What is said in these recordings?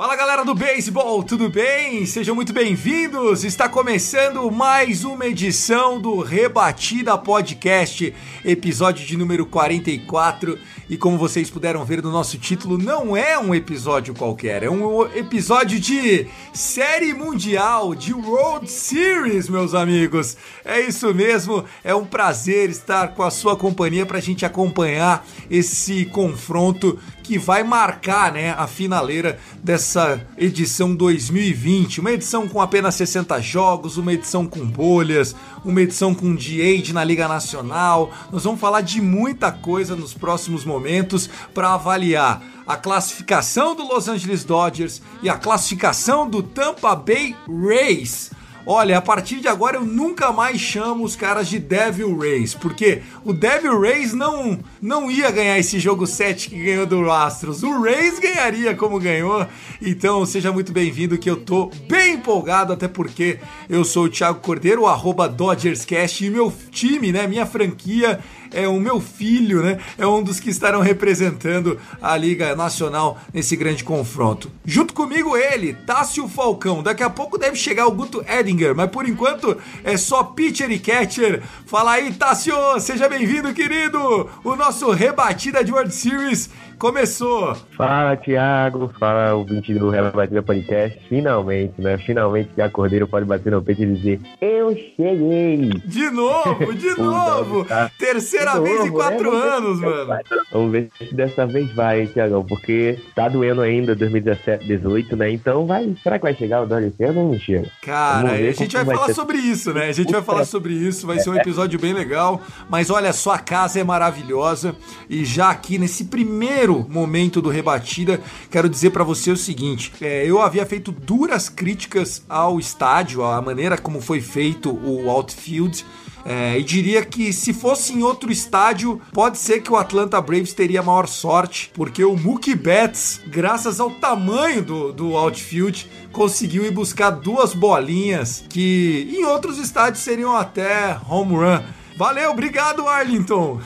Fala galera do beisebol, tudo bem? Sejam muito bem-vindos! Está começando mais uma edição do Rebatida Podcast, episódio de número 44. E como vocês puderam ver no nosso título, não é um episódio qualquer, é um episódio de Série Mundial, de World Series, meus amigos. É isso mesmo, é um prazer estar com a sua companhia para a gente acompanhar esse confronto que vai marcar né, a finaleira dessa edição 2020. Uma edição com apenas 60 jogos, uma edição com bolhas, uma edição com DH na Liga Nacional. Nós vamos falar de muita coisa nos próximos momentos para avaliar a classificação do Los Angeles Dodgers e a classificação do Tampa Bay Rays. Olha, a partir de agora eu nunca mais chamo os caras de Devil Rays, porque o Devil Rays não, não ia ganhar esse jogo 7 que ganhou do Astros. O Rays ganharia como ganhou. Então seja muito bem-vindo que eu tô bem empolgado, até porque eu sou o Thiago Cordeiro, o arroba DodgersCast, e meu time, né, minha franquia é o meu filho, né? É um dos que estarão representando a Liga Nacional nesse grande confronto. Junto comigo ele, Tássio Falcão. Daqui a pouco deve chegar o Guto Edinger, mas por enquanto é só pitcher e catcher. Fala aí, Tássio! Seja bem-vindo, querido! O nosso rebatida de World Series começou! Fala, Thiago. Fala, ouvinte do Rebatida Podcast. Finalmente, né? Finalmente que a Cordeiro pode bater no peito e dizer: Eu cheguei! De novo, de O novo! Tá- Terceira De vez em novo, quatro né? Vamos ver anos, mano! vai. Vamos ver se dessa vez vai, Thiagão, porque tá doendo ainda 2017, 18, né? Então vai. Será que vai chegar o Dodge esse ano ou não chega? Cara, a gente vai vai falar ser. sobre isso, né? A gente vai falar sobre isso, vai ser um episódio bem legal. Mas olha, sua casa é maravilhosa. E já aqui nesse primeiro momento do Rebatida, quero dizer pra você o seguinte: é, eu havia feito duras críticas ao estádio, à maneira como foi feito o outfield. É, e diria que se fosse em outro estádio, pode ser que o Atlanta Braves teria maior sorte, porque o Mookie Betts, graças ao tamanho do, do outfield, conseguiu ir buscar duas bolinhas que em outros estádios seriam até home run. Valeu, obrigado, Arlington.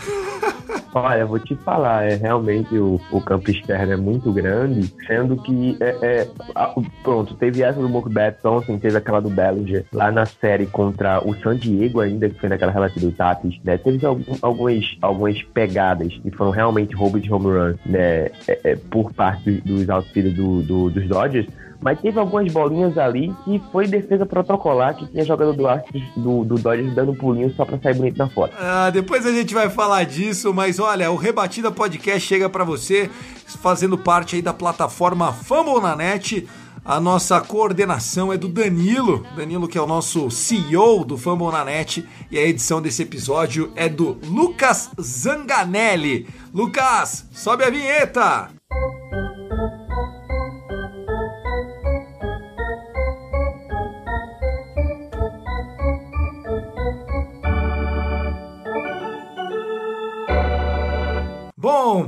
Olha, vou te falar, é realmente o, o campo externo é muito grande, sendo que é, é, a- pronto, teve essa do Betts ontem, teve aquela do Bellinger lá na série contra o San Diego ainda, que foi naquela relação do Tatis, né? Teve algum- algumas, algumas pegadas que foram realmente roubos de home run, né? é, é, por parte dos, outfielders do, do- dos Dodgers, mas teve algumas bolinhas ali que foi defesa protocolar, que tinha jogador do do, do Dodgers dando pulinho só pra sair bonito na foto. Ah, depois a gente vai falar disso, mas olha, o Rebatida Podcast chega pra você fazendo parte aí da plataforma Fumble na Net. A nossa coordenação é do Danilo, Danilo que é o nosso CEO do Fumble na Net, e a edição desse episódio é do Lucas Zanganelli. Lucas, sobe a vinheta! Bom,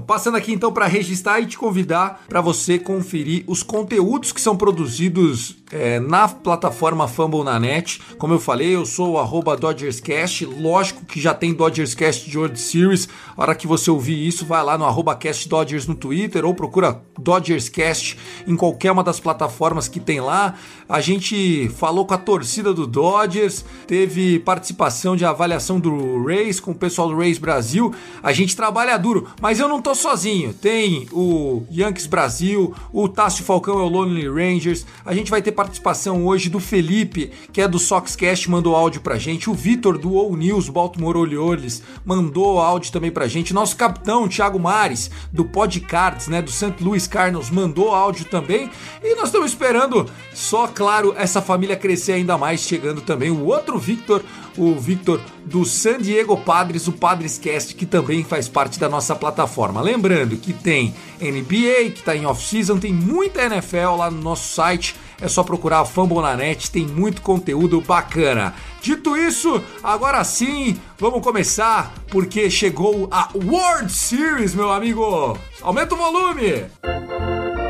passando aqui então para registrar e te convidar para você conferir os conteúdos que são produzidos é, na plataforma Fumble na Net. Como eu falei, eu sou o DodgersCast. Lógico que já tem DodgersCast de World Series. A hora que você ouvir isso, vai lá no arroba Cast Dodgers no Twitter ou procura DodgersCast em qualquer uma das plataformas que tem lá. A gente falou com a torcida do Dodgers, teve participação de avaliação do Rays com o pessoal do Rays Brasil. A gente trabalha duro, mas eu não tô sozinho. Tem o Yankees Brasil, o Tássio Falcão é o Lonely Rangers. A gente vai ter participação hoje do Felipe, que é do Soxcast, mandou áudio pra gente. O Vitor do All News, Baltimore Orioles, mandou áudio também pra gente. Nosso capitão, Thiago Mares, do Podcards, né, do St. Louis Cardinals, mandou áudio também. E nós estamos esperando só, claro, essa família crescer ainda mais, chegando também o outro Victor, o Victor do San Diego Padres, o Padres Cast, que também faz parte da nossa plataforma. Lembrando que tem NBA, que está em off-season, tem muita NFL lá no nosso site. É só procurar a Fambonanet, tem muito conteúdo bacana. Dito isso, agora sim, vamos começar, porque chegou a World Series, meu amigo. Aumenta o volume! É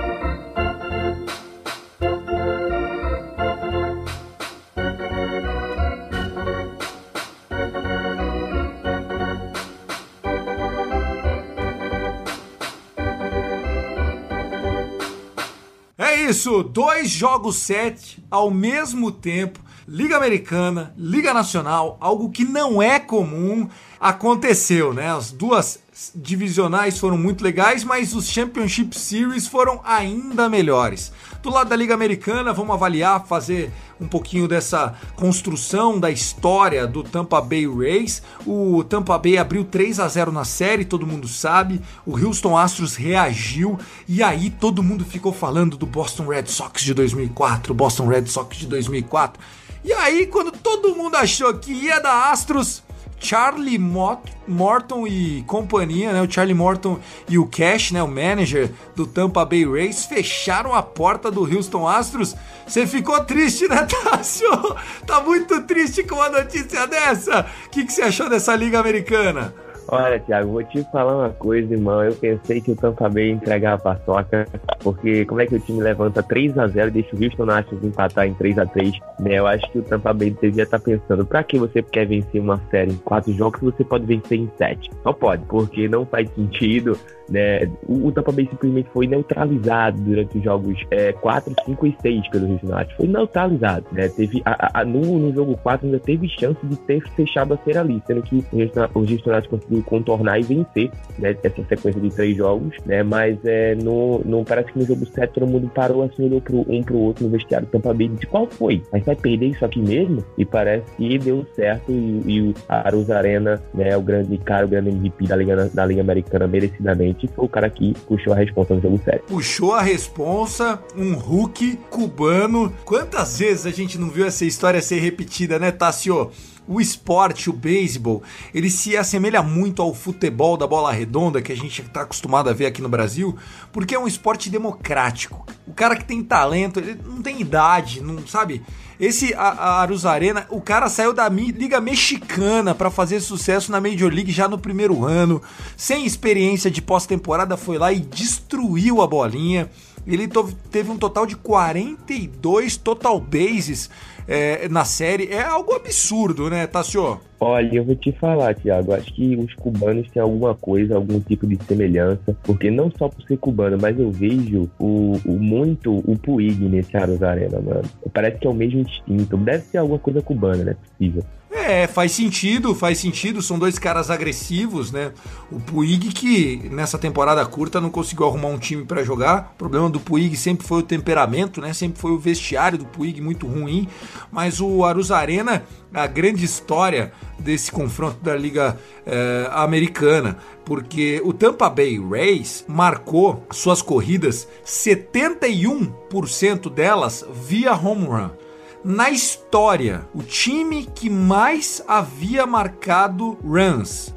isso, dois jogos sete ao mesmo tempo, Liga Americana, Liga Nacional, algo que não é comum, aconteceu, né? As duas divisionais foram muito legais, mas os Championship Series foram ainda melhores. Do lado da Liga Americana, vamos avaliar, fazer um pouquinho dessa construção da história do Tampa Bay Rays. O Tampa Bay abriu 3 a 0 na série, todo mundo sabe. O Houston Astros reagiu e aí todo mundo ficou falando do Boston Red Sox de 2004, Boston Red Sox de 2004. E aí, quando todo mundo achou que ia dar Astros, Charlie Morton e companhia, né? O Charlie Morton e o Cash, né? O manager do Tampa Bay Rays, fecharam a porta do Houston Astros. Você ficou triste, né, Tássio? Tá muito triste com uma notícia dessa? O que você achou dessa liga americana? Olha, Thiago, vou te falar uma coisa, irmão. Eu pensei que o Tampa Bay ia entregar a paçoca, porque como é que o time levanta 3 a 0 e deixa o Houston Astros empatar em 3 a 3 né? Eu acho que o Tampa Bay devia estar pensando, pra que você quer vencer uma série em quatro jogos se você pode vencer em sete? Só pode, porque não faz sentido né? O, o Tampa Bay simplesmente foi neutralizado durante os jogos é, 4, 5 e 6 pelo Houston Astros. Foi neutralizado, né? Teve, a, a, no, no jogo 4 ainda teve chance de ter fechado a série ali, sendo que o Houston Astros conseguiu contornar e vencer né, essa sequência de três jogos, né? Mas é, no, no, parece que no jogo 7 todo mundo parou assim, olhou pro, um pro outro no vestiário do Tampa Bay e disse qual foi? Mas vai perder isso aqui mesmo? E parece que deu certo e, e o Arus Arena, né, o grande cara, o grande MVP da Liga, da Liga Americana, merecidamente, foi o cara que puxou a responsa no jogo 7. Puxou a responsa, um Hulk cubano. Quantas vezes a gente não viu essa história ser repetida, né, Tassio? O esporte, o beisebol, ele se assemelha muito ao futebol da bola redonda que a gente está acostumado a ver aqui no Brasil, porque é um esporte democrático. O cara que tem talento, ele não tem idade, não sabe? Esse a, a Arus Arena, o cara saiu da liga mexicana para fazer sucesso na Major League já no primeiro ano, sem experiência de pós-temporada, foi lá e destruiu a bolinha. Ele teve um total de 42 total bases é, na série. É algo absurdo, né, Tassio? Olha, eu vou te falar, Thiago. Acho que os cubanos têm alguma coisa, algum tipo de semelhança, porque não só por ser cubano, mas eu vejo o, o muito o Puig nesse Aros Arena, mano. Parece que é o mesmo instinto. Deve ser alguma coisa cubana, né? Possível. É, faz sentido, faz sentido. São dois caras agressivos, né? O Puig que nessa temporada curta não conseguiu arrumar um time para jogar. O problema do Puig sempre foi o temperamento, né? Sempre foi o vestiário do Puig muito ruim. Mas o Arus Arena, a grande história desse confronto da Liga eh, Americana, porque o Tampa Bay Rays marcou suas corridas 71% delas via home run. Na história, o time que mais havia marcado runs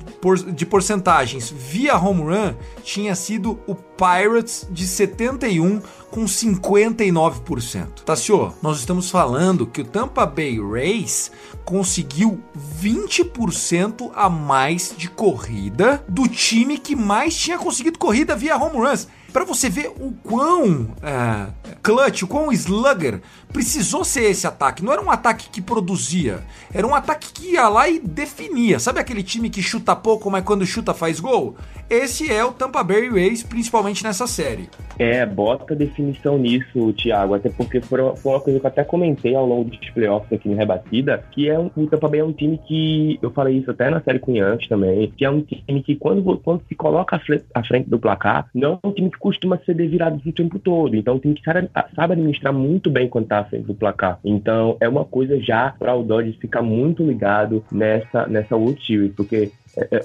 de porcentagens via home run tinha sido o Pirates de 71 com 59%. Tassio, nós estamos falando que o Tampa Bay Rays conseguiu 20% a mais de corrida do time que mais tinha conseguido corrida via home runs para você ver o quão é, clutch, o quão slugger precisou ser esse ataque. Não era um ataque que produzia, era um ataque que ia lá e definia. Sabe aquele time que chuta pouco, mas quando chuta faz gol? Esse é o Tampa Bay Rays, principalmente nessa série. É, bota definição nisso, Thiago, até porque foi uma coisa que eu até comentei ao longo dos playoffs aqui no Rebatida, que é um, o Tampa Bay é um time que, eu falei isso até na série com Yankees também, que é um time que quando, quando se coloca à frente, à frente do placar, não é um time que costuma ser virado o tempo todo, então é um time que sabe, sabe administrar muito bem quando tá à frente do placar. Então é uma coisa já para o Dodgers ficar muito ligado nessa, nessa World porque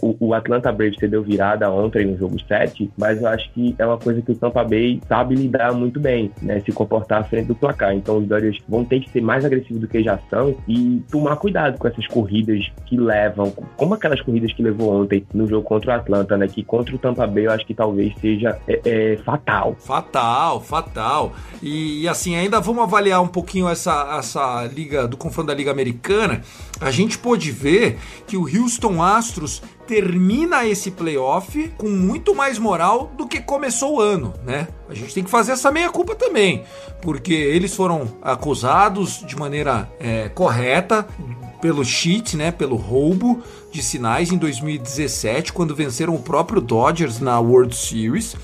o, o, Atlanta Braves deu virada ontem no jogo 7, mas eu acho que é uma coisa que o Tampa Bay sabe lidar muito bem, né? Se comportar à frente do placar. Então os Dodgers vão ter que ser mais agressivos do que já são e tomar cuidado com essas corridas que levam, como aquelas corridas que levou ontem no jogo contra o Atlanta, né? Que contra o Tampa Bay eu acho que talvez seja é, é, fatal. Fatal, fatal. E, e, assim, ainda vamos avaliar um pouquinho essa, essa liga do confronto da Liga Americana. A gente pôde ver que o Houston Astros termina esse playoff com muito mais moral do que começou o ano, né? A gente tem que fazer essa meia culpa também, porque eles foram acusados de maneira é, correta pelo cheat, né, pelo roubo de sinais em 2017, quando venceram o próprio Dodgers na World Series.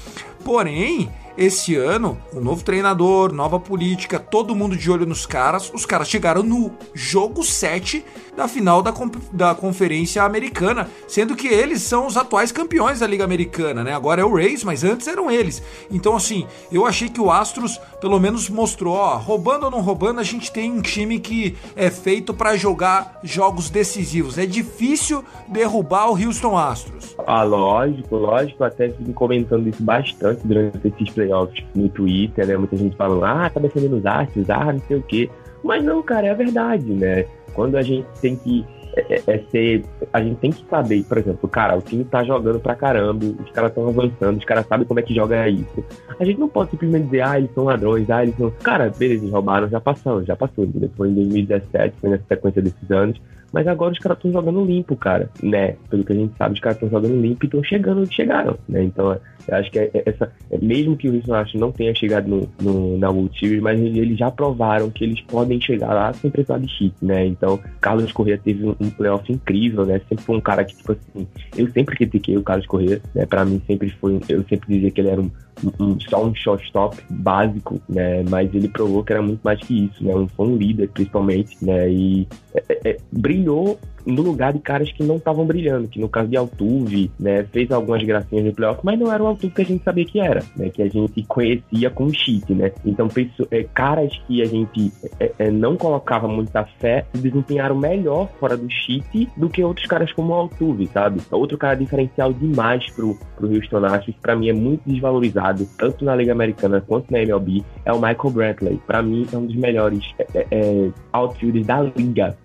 Porém, esse ano, um novo treinador, nova política, todo mundo de olho nos caras. Os caras chegaram no jogo 7 da final da, da Conferência Americana, sendo que eles são os atuais campeões da Liga Americana, né? Agora é o Rays, mas antes eram eles. Então, assim, eu achei que o Astros pelo menos mostrou, ó, roubando ou não roubando, a gente tem um time que é feito para jogar jogos decisivos. É difícil derrubar o Houston Astros. Ah, lógico, lógico. Até vim comentando isso bastante durante esses playoffs no Twitter, né? Muita gente falando, ah, tá defendendo os Astros, ah, não sei o quê. Mas não, cara, é a verdade, né? Quando a gente tem que é, é, é, ser. A gente tem que saber, por exemplo, cara, o time tá jogando pra caramba, os caras estão avançando, os caras sabem como é que joga isso. A gente não pode simplesmente dizer, ah, eles são ladrões, ah, eles são. Cara, beleza, roubaram, já passamos, já passou. Foi em 2017, foi nessa sequência desses anos. Mas agora os caras estão jogando limpo, cara, né? Pelo que a gente sabe, os caras estão jogando limpo e estão chegando onde chegaram, né? Então, eu acho que é, é essa, é, mesmo que o Houston Astros não tenha chegado no, no, na World Series, mas eles já provaram que eles podem chegar lá sem precisar de chip, né? Então, Carlos Correa teve um, um playoff incrível, né? Sempre foi um cara que, tipo assim, eu sempre critiquei o Carlos Correa, né? Pra mim sempre foi, eu sempre dizia que ele era um, um, só um shortstop básico, né? Mas ele provou que era muito mais que isso, né? Um, foi um líder, principalmente, né? E é, é, CEO no lugar de caras que não estavam brilhando, que no caso de Altuve, né, fez algumas gracinhas no playoff, mas não era o Altuve que a gente sabia que era, né, que a gente conhecia como cheat, né. Então, penso, é, caras que a gente é, é, não colocava muita fé se desempenharam melhor fora do cheat do que outros caras como o Altuve, sabe? Outro cara diferencial demais pro, pro Houston Astros, pra mim é muito desvalorizado, tanto na Liga Americana quanto na MLB, é o Michael Brantley. Pra mim, é um dos melhores é, é, é outfielders da liga.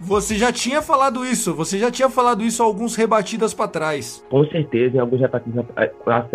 Você já tinha falado isso, você já tinha falado isso alguns rebatidas para trás. Com certeza, em alguns rebatidas,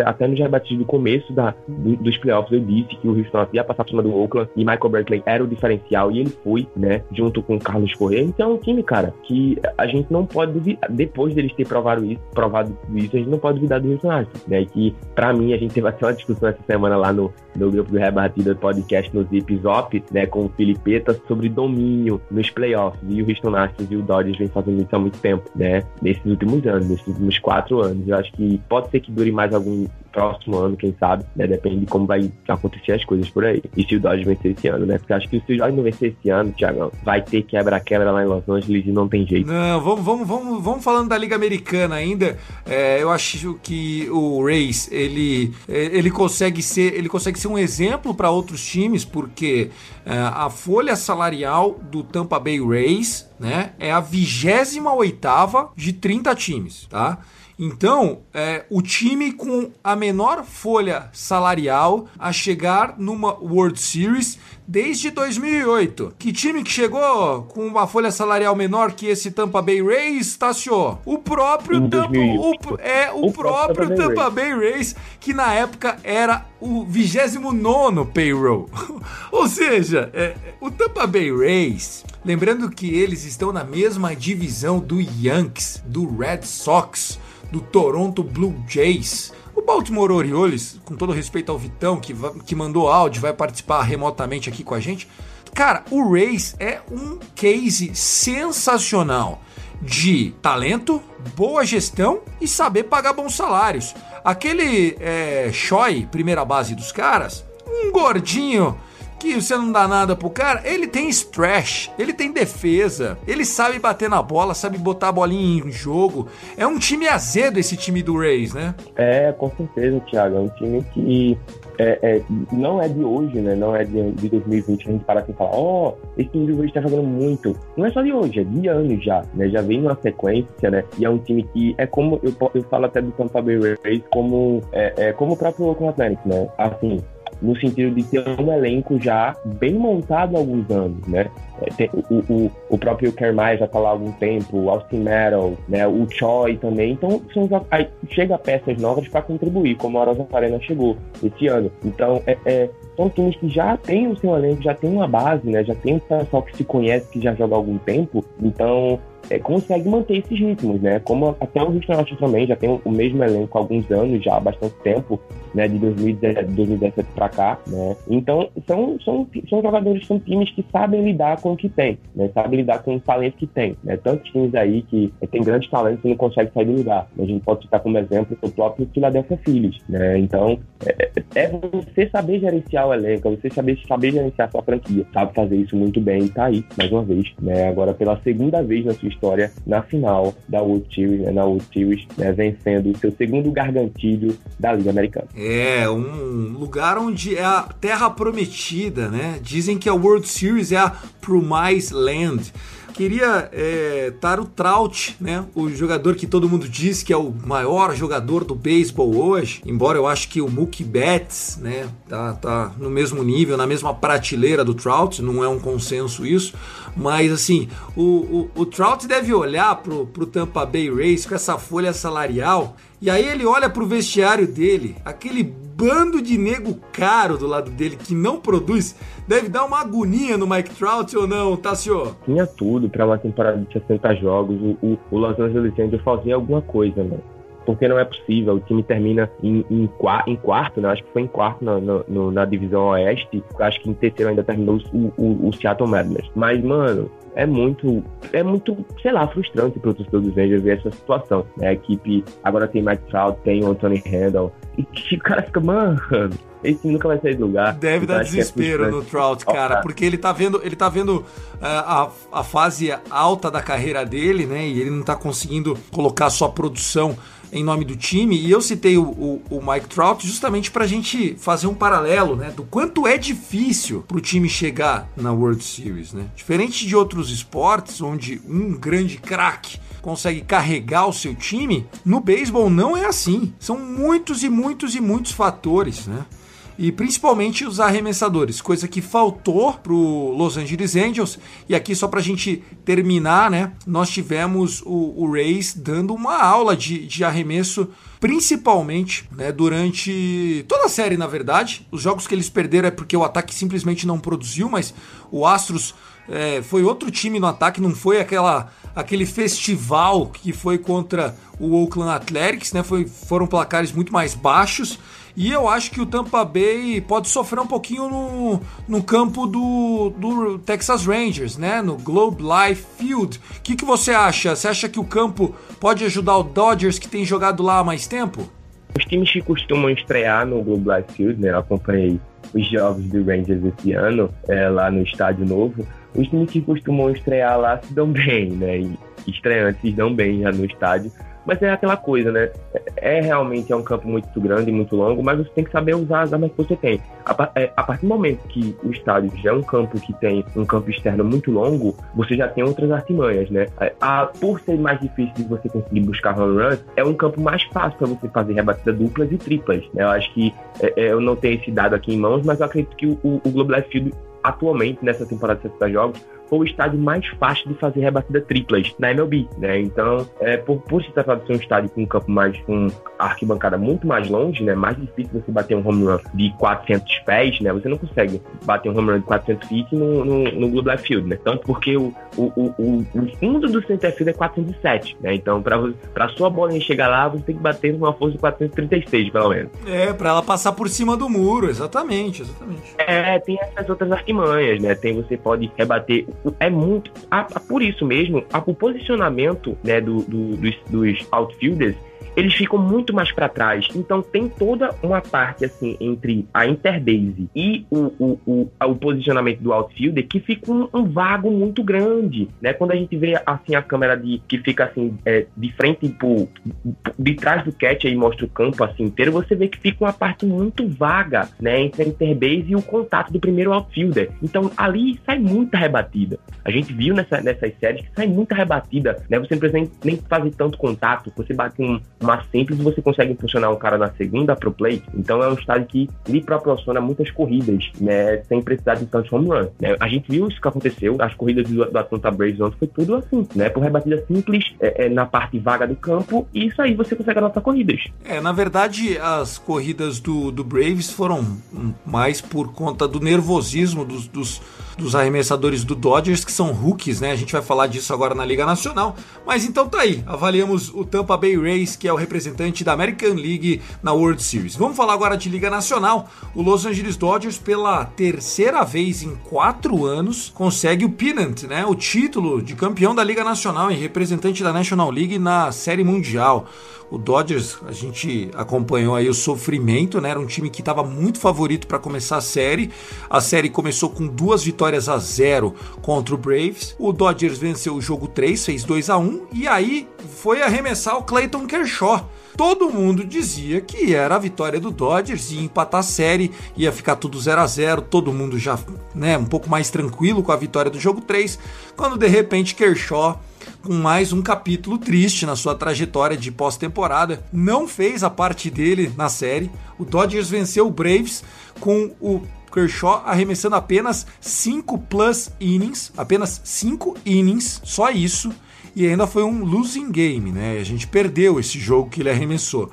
até nos rebatidos do começo da, dos playoffs, eu disse que o Houston ia passar por cima do Oakland e Michael Berkeley era o diferencial e ele foi, né, junto com o Carlos Correa. Então é um time, cara, que a gente não pode duvidar, depois deles ter provado isso, provado isso, a gente não pode duvidar do Houston Astros, né, que para mim a gente teve até uma discussão essa semana lá no, no grupo do Rebatida Podcast no Zip Zop, né, com o Filipeta sobre domínio nos playoffs e o Houston Astros e o Dodgers vem isso há muito tempo, né? Nesses últimos anos, nesses últimos quatro anos. Eu acho que pode ser que dure mais algum próximo ano, quem sabe, né? Depende de como vai acontecer as coisas por aí. E se o Dodgers vencer esse ano, né? Porque acho que se o Dodgers não vencer esse ano, Thiagão, vai ter quebra-quebra lá em Los Angeles e não tem jeito. Não, vamos, vamos, vamos, vamos falando da Liga Americana ainda. É, eu acho que o Rays, ele, ele consegue ser, ele consegue ser um exemplo para outros times, porque é, a folha salarial do Tampa Bay Rays, né, é a 28 oitava de 30 times, tá? Então, é, o time com a menor folha salarial a chegar numa World Series desde 2008. Que time que chegou com uma folha salarial menor que esse Tampa Bay Rays, Tassio? O próprio Tampa, o, é o, o próprio Tampa, Tampa Bay Rays, que na época era o 29 payroll. Ou seja, é, o Tampa Bay Rays, lembrando que eles estão na mesma divisão do Yankees, do Red Sox, do Toronto Blue Jays. O Baltimore Orioles, com todo respeito ao Vitão, que, que mandou áudio, vai participar remotamente aqui com a gente. Cara, o Rays é um case sensacional de talento, boa gestão e saber pagar bons salários. Aquele é, Choi, primeira base dos caras, um gordinho que você não dá nada pro cara, ele tem splash, ele tem defesa, ele sabe bater na bola, sabe botar a bolinha em jogo. É um time azedo esse time do Rays, né? É, com certeza, Thiago. É um time que é, é, não é de hoje, né? Não é de, de 2020 a gente para assim e fala, ó, oh, esse time do Rays tá jogando muito. Não é só de hoje, é de anos já, né? Já vem uma sequência, né? E é um time que é como, eu, eu falo até do Tampa Bay Rays como, é, é como o próprio Oakland né? Assim, no sentido de ter um elenco já bem montado há alguns anos, né? É, o, o, o próprio Kermai já está lá há algum tempo, o Austin Merrill, né? o Choi também. Então, são, aí chega peças novas para contribuir, como a Rosa Arena chegou esse ano. Então, é, é, são times que já têm o seu elenco, já tem uma base, né? Já tem um pessoal que se conhece, que já joga há algum tempo. Então, é, consegue manter esses ritmos, né? Como até o Rockets também já tem o mesmo elenco há alguns anos, já há bastante tempo, né? De 2017 para cá, né? Então, são, são, são jogadores, são times que sabem lidar com o que tem, né? Sabem lidar com o talento que tem, né? Tantos times aí que tem grandes talentos e não conseguem sair do lugar. A gente pode citar como exemplo o próprio Philadelphia Phillies, né? Então, é, é você saber gerenciar o elenco, é você saber, saber gerenciar a sua franquia, sabe fazer isso muito bem e tá aí, mais uma vez, né? Agora, pela segunda vez na sua história na final da World Series, né, na né, vencendo o seu segundo gargantilho da Liga Americana. É, um lugar onde é a terra prometida, né? Dizem que a World Series é a Promise Land. Queria é, o Trout, né? O jogador que todo mundo diz que é o maior jogador do beisebol hoje. Embora eu acho que o Mookie Betts, né? Tá, tá no mesmo nível, na mesma prateleira do Trout. Não é um consenso isso. Mas assim, o, o, o Trout deve olhar pro, pro Tampa Bay Rays com essa folha salarial. E aí ele olha pro vestiário dele, aquele bando de nego caro do lado dele que não produz, deve dar uma agonia no Mike Trout ou não, tá, senhor? Tinha tudo para uma temporada de 60 jogos. O, o, o Los Angeles Angels fazia alguma coisa, né? Porque não é possível. O time termina em, em, em quarto, né? Acho que foi em quarto na, na, na, divisão oeste. Acho que em terceiro ainda terminou o, o, o Seattle Mariners. Mas, mano, é muito, é muito, sei lá, frustrante para o torcedor dos Rangers ver essa situação. Né? A equipe agora tem Mike Trout, tem o Anthony Randall, e o cara fica, mano, esse nunca vai sair do lugar. Deve dar é desespero é no Trout, cara, porque ele tá vendo, ele tá vendo uh, a, a fase alta da carreira dele, né? E ele não tá conseguindo colocar sua produção em nome do time. E eu citei o, o, o Mike Trout justamente para a gente fazer um paralelo, né? Do quanto é difícil para o time chegar na World Series, né? Diferente de outros esportes, onde um grande craque consegue carregar o seu time, no beisebol não é assim. São muitos e muitos e muitos fatores, né? E principalmente os arremessadores, coisa que faltou pro Los Angeles Angels. E aqui só pra gente terminar, né? Nós tivemos o, o Rays dando uma aula de, de arremesso principalmente né, durante toda a série, na verdade. Os jogos que eles perderam é porque o ataque simplesmente não produziu, mas o Astros é, foi outro time no ataque, não foi aquela aquele festival que foi contra o Oakland Athletics, né? Foi, foram placares muito mais baixos. E eu acho que o Tampa Bay pode sofrer um pouquinho no, no campo do, do Texas Rangers, né? No Globe Life Field. O que, que você acha? Você acha que o campo pode ajudar o Dodgers que tem jogado lá há mais tempo? Os times que costumam estrear no Globe Life Field, né? Eu acompanhei os jogos do Rangers esse ano, é, lá no estádio novo. Os times que costumam estrear lá se dão bem, né? E estreantes se dão bem já no estádio mas é aquela coisa, né? É realmente é um campo muito grande, muito longo, mas você tem que saber usar as armas que você tem. A, é, a partir do momento que o estádio já é um campo que tem um campo externo muito longo, você já tem outras artimanhas, né? É, a, por ser mais difícil de você conseguir buscar home runs, é um campo mais fácil para você fazer rebatida duplas e triplas. Né? Eu acho que é, é, eu não tenho esse dado aqui em mãos, mas eu acredito que o, o, o Life Field atualmente, nessa temporada de 60 jogos, foi o estádio mais fácil de fazer rebatida triplas na MLB, né? Então, é, por, por se tratar de ser um estádio com um campo mais com arquibancada muito mais longe, né? Mais difícil você bater um home run de 400 pés, né? Você não consegue bater um home run de 400 feet no, no, no Globe Life Field, né? Tanto porque o, o, o, o fundo do center field é 407, né? Então, para para sua bolinha chegar lá, você tem que bater numa força de 436, pelo menos. É, para ela passar por cima do muro, exatamente, exatamente. É, tem essas outras artimanhas, né? Tem você pode rebater é muito. A, a, por isso mesmo, a, o posicionamento né, do, do, dos, dos outfielders eles ficam muito mais para trás. Então tem toda uma parte assim entre a interbase e o, o, o, o posicionamento do outfielder que fica um, um, vago muito grande, né? Quando a gente vê assim a câmera de que fica assim é, de frente pro, de trás do catch e mostra o campo assim inteiro, você vê que fica uma parte muito vaga, né, entre a interbase e o contato do primeiro outfielder. Então ali sai muita rebatida. A gente viu nessa, nessas séries que sai muita rebatida, né? Você não precisa nem, nem fazer tanto contato, você bate um, uma simples você consegue impulsionar um cara na segunda pro plate. Então é um estádio que lhe proporciona muitas corridas, né, sem precisar de tantos home. Né? A gente viu isso que aconteceu, as corridas do, do Atlanta Braves ontem foi tudo assim, né? Por rebatida simples é, é, na parte vaga do campo e isso aí você consegue anotar corridas. É, na verdade, as corridas do, do Braves foram mais por conta do nervosismo dos, dos, dos arremessadores do Dodgers, que são rookies, né? A gente vai falar disso agora na Liga Nacional. Mas então tá aí, avaliamos o Tampa Bay Rays, que é o representante da American League na World Series. Vamos falar agora de Liga Nacional. O Los Angeles Dodgers, pela terceira vez em quatro anos, consegue o pennant, né? O título de campeão da Liga Nacional e representante da National League na Série Mundial. O Dodgers, a gente acompanhou aí o sofrimento, né? Era um time que estava muito favorito para começar a série. A série começou com duas vitórias a zero contra o Braves. O Dodgers venceu o jogo 3, fez 2 a 1 e aí foi arremessar o Clayton Kershaw. Todo mundo dizia que era a vitória do Dodgers, ia empatar a série, ia ficar tudo 0 a 0 todo mundo já né, um pouco mais tranquilo com a vitória do jogo 3, quando de repente Kershaw com mais um capítulo triste na sua trajetória de pós-temporada. Não fez a parte dele na série. O Dodgers venceu o Braves com o Kershaw arremessando apenas 5 plus innings, apenas 5 innings, só isso. E ainda foi um losing game, né? A gente perdeu esse jogo que ele arremessou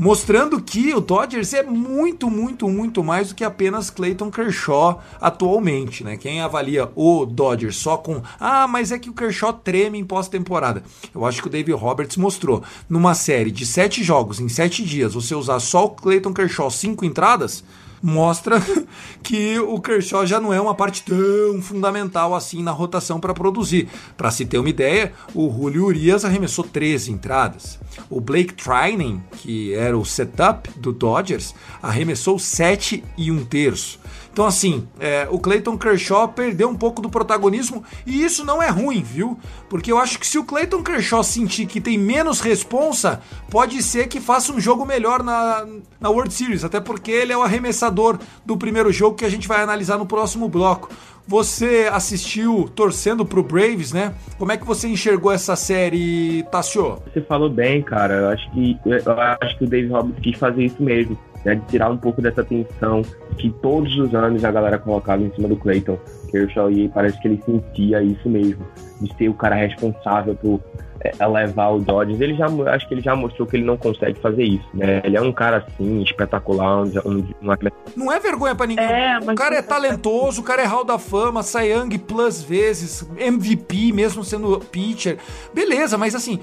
mostrando que o Dodgers é muito, muito, muito mais do que apenas Clayton Kershaw atualmente, né? Quem avalia o Dodgers só com ah, mas é que o Kershaw treme em pós-temporada. Eu acho que o David Roberts mostrou numa série de sete jogos em sete dias, você usar só o Clayton Kershaw cinco entradas mostra que o Kershaw já não é uma parte tão fundamental assim na rotação para produzir. Para se ter uma ideia, o Julio Urias arremessou 13 entradas. O Blake Trinan, que era o setup do Dodgers, arremessou 7 e um terço. Então, assim, é, o Clayton Kershaw perdeu um pouco do protagonismo e isso não é ruim, viu? Porque eu acho que se o Clayton Kershaw sentir que tem menos responsa, pode ser que faça um jogo melhor na, na World Series, até porque ele é o arremessador do primeiro jogo que a gente vai analisar no próximo bloco. Você assistiu torcendo pro Braves, né? Como é que você enxergou essa série, Tassio? Você falou bem, cara. Eu acho que eu acho que o David Roberts quis fazer isso mesmo né, de tirar um pouco dessa tensão que todos os anos a galera colocava em cima do Clayton Kershaw e parece que ele sentia isso mesmo, de ser o cara responsável por é, levar o Dodgers. Ele já, acho que ele já mostrou que ele não consegue fazer isso, né? Ele é um cara assim, espetacular, um, um, um atleta. Não é vergonha para ninguém. É, o cara é talentoso, o cara é Hall da Fama, Cy Young plus vezes, MVP, mesmo sendo pitcher. Beleza, mas assim,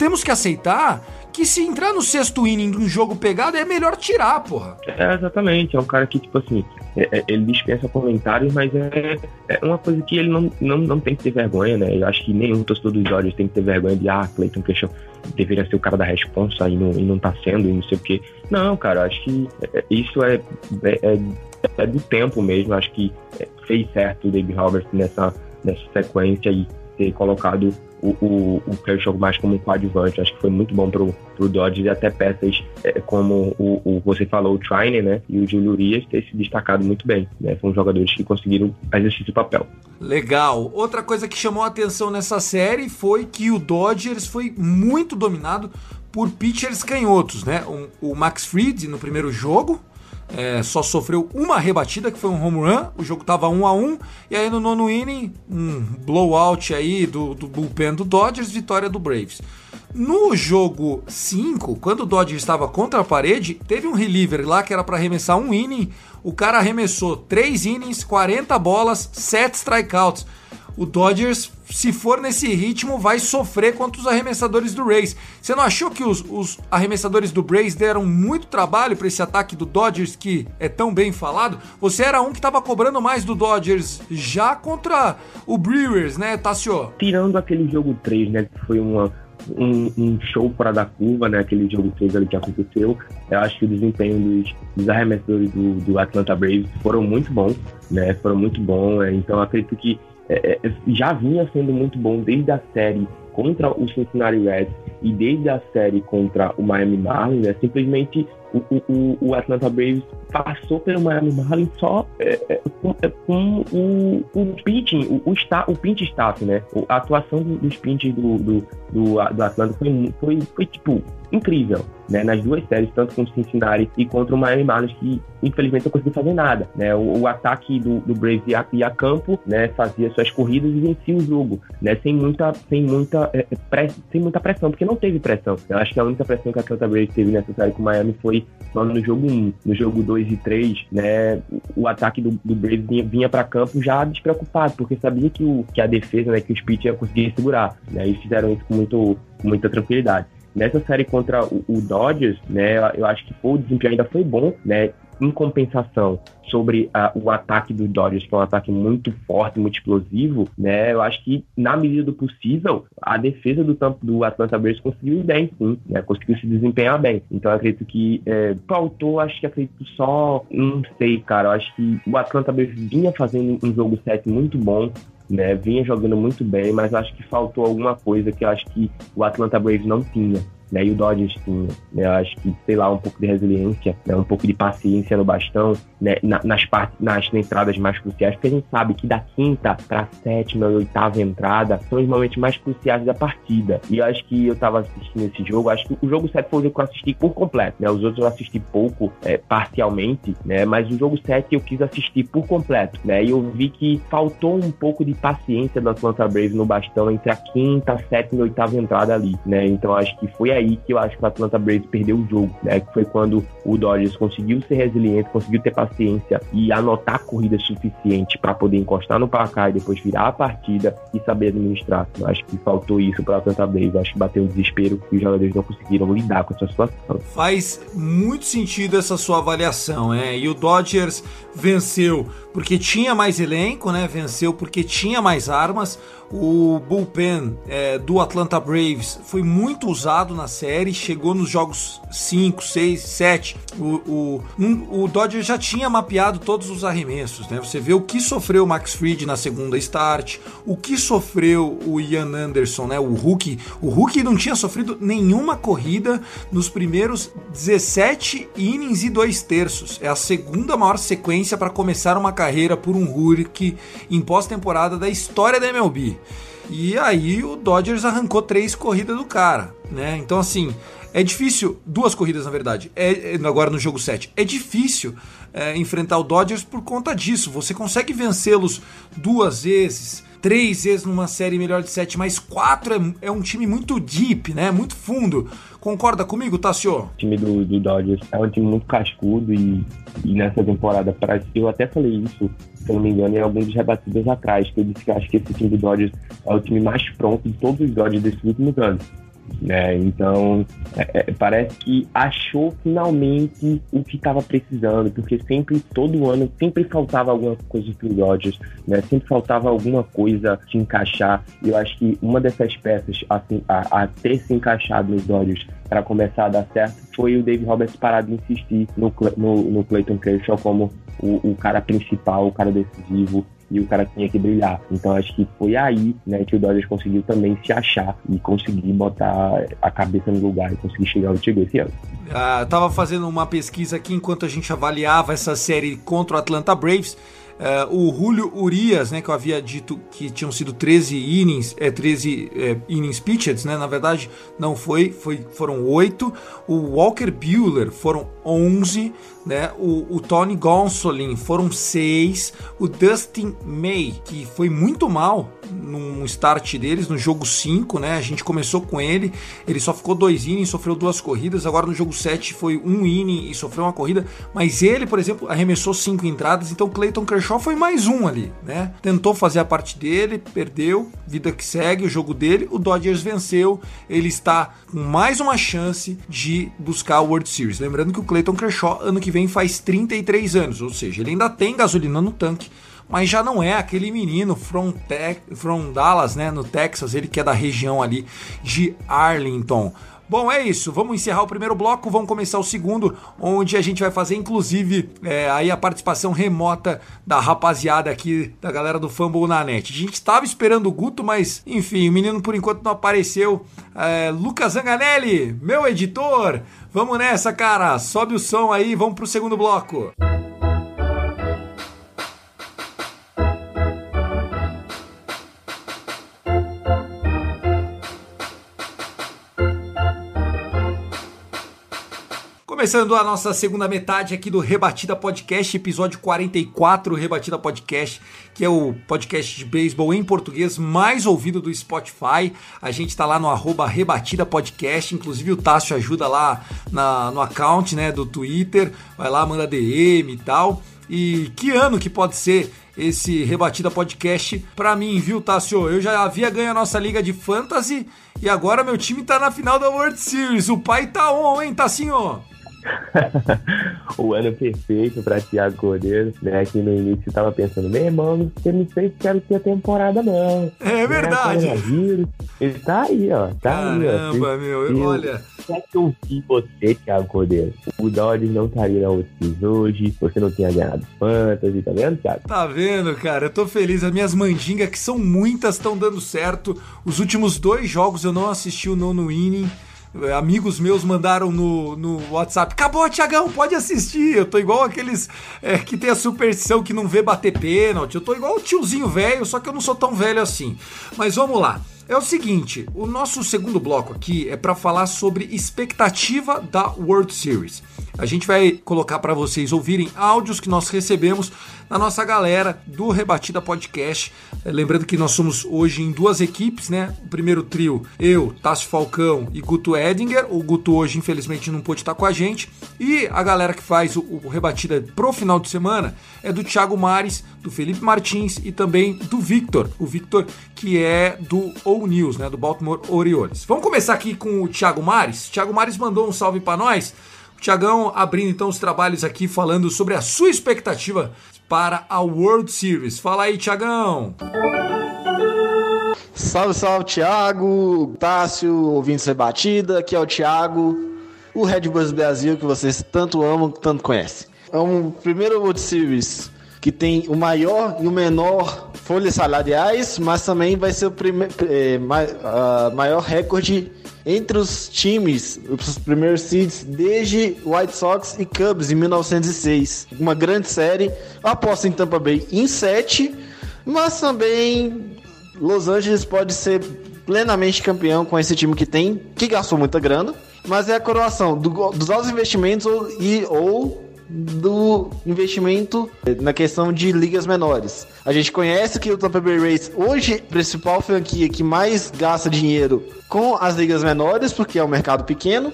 temos que aceitar que se entrar no sexto inning de um jogo pegado é melhor tirar, porra. É, exatamente. É um cara que, tipo assim, é, é, ele dispensa comentários, mas é, é, uma coisa que ele não, não, não tem que ter vergonha, né? Eu acho que nenhum torcedor dos Dodgers tem que ter vergonha de, ah, Clayton Kershaw deveria ser o cara da responsa e não, e não tá sendo, e não sei o quê. Não, cara, acho que é, isso é, é, é do tempo mesmo. Acho que fez certo o David Roberts nessa, nessa sequência e ter colocado o, o, o Kershaw mais como um coadjuvante. Acho que foi muito bom pro, pro Dodgers e até peças é, como o, o, você falou, o Trine, né? E o Julio Urias ter se destacado muito bem. Né? São jogadores que conseguiram exercer esse papel. Legal. Outra coisa que chamou a atenção nessa série foi que o Dodgers foi muito dominado por pitchers canhotos, né? O, o Max Fried no primeiro jogo, é, só sofreu uma rebatida, que foi um home run. O jogo tava 1 a 1 E aí no nono inning, um blowout aí do, do bullpen do Dodgers, vitória do Braves. No jogo 5, quando o Dodgers estava contra a parede, teve um reliever lá que era para arremessar um inning. O cara arremessou 3 innings, 40 bolas, 7 strikeouts o Dodgers, se for nesse ritmo, vai sofrer contra os arremessadores do Rays. Você não achou que os, os arremessadores do Rays deram muito trabalho para esse ataque do Dodgers que é tão bem falado? Você era um que estava cobrando mais do Dodgers já contra o Brewers, né, Tassio? Tirando aquele jogo 3, né, que foi uma um, um, show fora da curva, né? Aquele jogo 3 ali que aconteceu. Eu acho que o desempenho dos, dos arremessadores do, do, Atlanta Braves foram muito bons, né? Foram muito bons. É, então acredito que é, é, já vinha sendo muito bom desde a série contra o Cincinnati Reds e desde a série contra o Miami Marlins, né? Simplesmente o, o, o Atlanta Braves passou pelo Miami Marlins só é, é, com, é, com, o, o pitching, o, o, sta, o pinch staff, né? A atuação dos pinches do, do, do, do Atlanta foi, foi, foi, tipo, incrível, né? Nas duas séries, tanto contra o Cincinnati e contra o Miami Marlins, que infelizmente não conseguiu fazer nada, né? O, o ataque do, do Braves ia, ia, campo, né? Fazia suas corridas e vencia o jogo, né? Sem muita, sem muita, é, press, sem muita pressão, porque não teve pressão. Eu acho que a única pressão que a Atlanta Braves teve nessa série com o Miami foi no jogo 1. No jogo 2 e 3, né? O ataque do, do Braves vinha, vinha para campo já despreocupado, porque sabia que, o, que a defesa, né? Que os pitchers ia conseguir segurar, né? E fizeram isso com, muito, com muita tranquilidade. Nessa série contra o, o Dodgers, né, eu acho que o desempenho ainda foi bom, né? Em compensação sobre uh, o ataque do Dodgers, que é um ataque muito forte, muito explosivo, né? Eu acho que, na medida do possível, a defesa do, do Atlanta Braves conseguiu ir bem, sim, né? Conseguiu se desempenhar bem. Então, eu acredito que é, faltou, acho que acredito só, não sei, cara, eu acho que o Atlanta Braves vinha fazendo um jogo 7 muito bom, né? Vinha jogando muito bem, mas acho que faltou alguma coisa que eu acho que o Atlanta Braves não tinha E o Dodgers tinha, né? Acho que, sei lá, um pouco de resiliência, né? Um pouco de paciência no bastão, né? Na, nas partes, nas entradas mais cruciais, porque a gente sabe que da quinta para sétima e oitava entrada são os momentos mais cruciais da partida. E eu acho que eu tava assistindo esse jogo, acho que o jogo 7 foi o jogo que eu assisti por completo, né? Os outros eu assisti pouco, é, parcialmente, né? Mas o jogo 7 eu quis assistir por completo, né? E eu vi que faltou um pouco de paciência do Atlanta Braves no bastão entre a quinta, sétima e oitava entrada ali, né? Então acho que foi aí que eu acho que o Atlanta Braves perdeu o jogo, né? Que foi quando o Dodgers conseguiu ser resiliente, conseguiu ter paciência e anotar corridas suficiente para poder encostar no placar e depois virar a partida e saber administrar. Eu acho que faltou isso para o Atlanta Braves. Eu acho que bateu um desespero e os jogadores não conseguiram lidar com essa situação. Faz muito sentido essa sua avaliação, é? E o Dodgers venceu porque tinha mais elenco, né? Venceu porque tinha mais armas. O bullpen é, do Atlanta Braves foi muito usado na série, chegou nos jogos 5, 6, 7. O, Dodgers já tinha mapeado todos os arremessos, né? Você vê o que sofreu o Max Fried na segunda start, o que sofreu o Ian Anderson, né? O Hulk. O Hulk não tinha sofrido nenhuma corrida nos primeiros 17 innings e dois terços. É a segunda maior sequência para começar uma carreira por um Hulk em pós-temporada da história da MLB. E aí o Dodgers arrancou três corridas do cara, né? Então assim, é difícil, duas corridas na verdade, é, é agora no jogo 7, é difícil é, enfrentar o Dodgers por conta disso. Você consegue vencê-los duas vezes, três vezes numa série melhor de sete, mas quatro é, é um time muito deep, né? Muito fundo. Concorda comigo, Tassio? O time do, do Dodgers é um time muito cascudo e, e nessa temporada, para eu até falei isso, se eu não me engano, em alguns rebatidas atrás, que eu disse que acho que esse time do Dodgers é o time mais pronto de todos os Dodgers desses últimos anos. Né? Então, é, é, parece que achou finalmente o que estava precisando, porque sempre, todo ano, sempre faltava alguma coisa para Dodgers, né? sempre faltava alguma coisa se encaixar. E eu acho que uma dessas peças assim, a, a ter se encaixado nos Dodgers para começar a dar certo foi o Dave Roberts parar de insistir no, no, no Clayton Kershaw como o, o cara principal, o cara decisivo, e o cara tinha que brilhar. Então acho que foi aí, né, que o Dodgers conseguiu também se achar e conseguir botar a cabeça no lugar e conseguir chegar onde chegou esse ano. Ah, tava fazendo uma pesquisa aqui enquanto a gente avaliava essa série contra o Atlanta Braves. Uh, o Julio Urias, né, que eu havia dito que tinham sido 13 innings, é, 13 é, innings pitched, né, na verdade não foi, foi foram 8. O Walker Buehler foram 11 né? O, o Tony Gonsolin foram seis, o Dustin May, que foi muito mal no start deles, no jogo 5, né? A gente começou com ele, ele só ficou dois innings, sofreu duas corridas, agora no jogo 7 foi um inning e sofreu uma corrida, mas ele, por exemplo, arremessou cinco entradas, então Clayton Kershaw foi mais um ali, né? Tentou fazer a parte dele, perdeu, vida que segue, o jogo dele, o Dodgers venceu, ele está com mais uma chance de buscar a World Series. Lembrando que o Clayton Kershaw ano que vem faz 33 anos, ou seja, ele ainda tem gasolina no tanque mas já não é aquele menino from, Te from Dallas, né, no Texas, ele que é da região ali de Arlington. Bom, é isso. Vamos encerrar o primeiro bloco, vamos começar o segundo, onde a gente vai fazer, inclusive, é, aí a participação remota da rapaziada aqui, da galera do Fumble na net. A gente estava esperando o Guto, mas, enfim, o menino por enquanto não apareceu. É, Lucas Zanganelli, meu editor, vamos nessa, cara. Sobe o som aí, vamos pro segundo bloco. Começando a nossa segunda metade aqui do Rebatida Podcast, episódio 44, Rebatida Podcast, que é o podcast de beisebol em português mais ouvido do Spotify. A gente tá lá no arroba Rebatida Podcast, inclusive o Tássio ajuda lá na, no account né, do Twitter, vai lá, manda DM e tal. E que ano que pode ser esse Rebatida Podcast para mim, viu, Tássio? Eu já havia ganho a nossa liga de fantasy e agora meu time tá na final da World Series. O pai tá on, hein, Tassinho? o ano perfeito para Thiago Cordeiro, né? Que no início eu tava pensando, meu irmão, você me fez quero ter temporada, não. É verdade. Ele tá aí, ó. Tá Caramba, aí, ó. meu, eu, olha. Se é que eu vi você, Thiago Cordeiro, o Dodgers não estaria na UCIS hoje, você não tinha ganhado fantasy, tá vendo, Thiago? Tá vendo, cara? Eu tô feliz. As minhas mandingas, que são muitas, estão dando certo. Os últimos dois jogos eu não assisti o nono inning amigos meus mandaram no, no WhatsApp: acabou, Tiagão, pode assistir. Eu tô igual aqueles é, que tem a superstição que não vê bater pênalti. Eu tô igual o tiozinho velho, só que eu não sou tão velho assim. Mas vamos lá. É o seguinte, o nosso segundo bloco aqui é para falar sobre expectativa da World Series. A gente vai colocar para vocês ouvirem áudios que nós recebemos na nossa galera do Rebatida Podcast. É, lembrando que nós somos hoje em duas equipes, né? O primeiro trio, eu, Tássio Falcão e Guto Edinger. O Guto hoje, infelizmente, não pôde estar com a gente. E a galera que faz o, o Rebatida pro final de semana é do Thiago Mares, do Felipe Martins e também do Victor. O Victor, que é do O News, né? Do Baltimore Orioles. Vamos começar aqui com o Thiago Mares. O Thiago Mares mandou um salve para nós. Tiagão abrindo então os trabalhos aqui falando sobre a sua expectativa para a World Series. Fala aí, Tiagão! Salve, salve, Thiago, Tássio, ouvintes rebatida, aqui é o Thiago, o Red Bulls Brasil que vocês tanto amam, tanto conhecem. É um primeiro World Series que tem o maior e o menor folhas salariais, mas também vai ser o primeiro, é, maior recorde entre os times, os primeiros seeds, desde White Sox e Cubs em 1906. Uma grande série. Aposto em Tampa Bay em 7, mas também Los Angeles pode ser plenamente campeão com esse time que tem, que gastou muita grana, mas é a coroação do, dos altos investimentos ou, e, ou do investimento na questão de ligas menores. A gente conhece que o Tampa Bay Rays hoje é a principal franquia que mais gasta dinheiro com as ligas menores, porque é um mercado pequeno.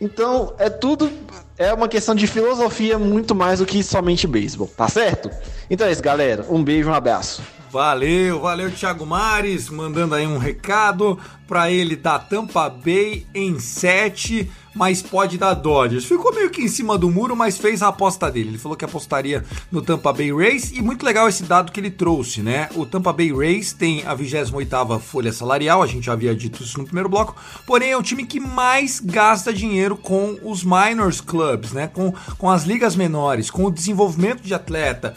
Então, é tudo é uma questão de filosofia muito mais do que somente beisebol, tá certo? Então é isso, galera. Um beijo, um abraço. Valeu, valeu Thiago Mares, mandando aí um recado para ele da Tampa Bay em 7 mas pode dar Dodgers. Ficou meio que em cima do muro, mas fez a aposta dele. Ele falou que apostaria no Tampa Bay Rays e muito legal esse dado que ele trouxe, né? O Tampa Bay Rays tem a 28ª folha salarial, a gente já havia dito isso no primeiro bloco, porém é o time que mais gasta dinheiro com os minors clubs, né? Com, com as ligas menores, com o desenvolvimento de atleta.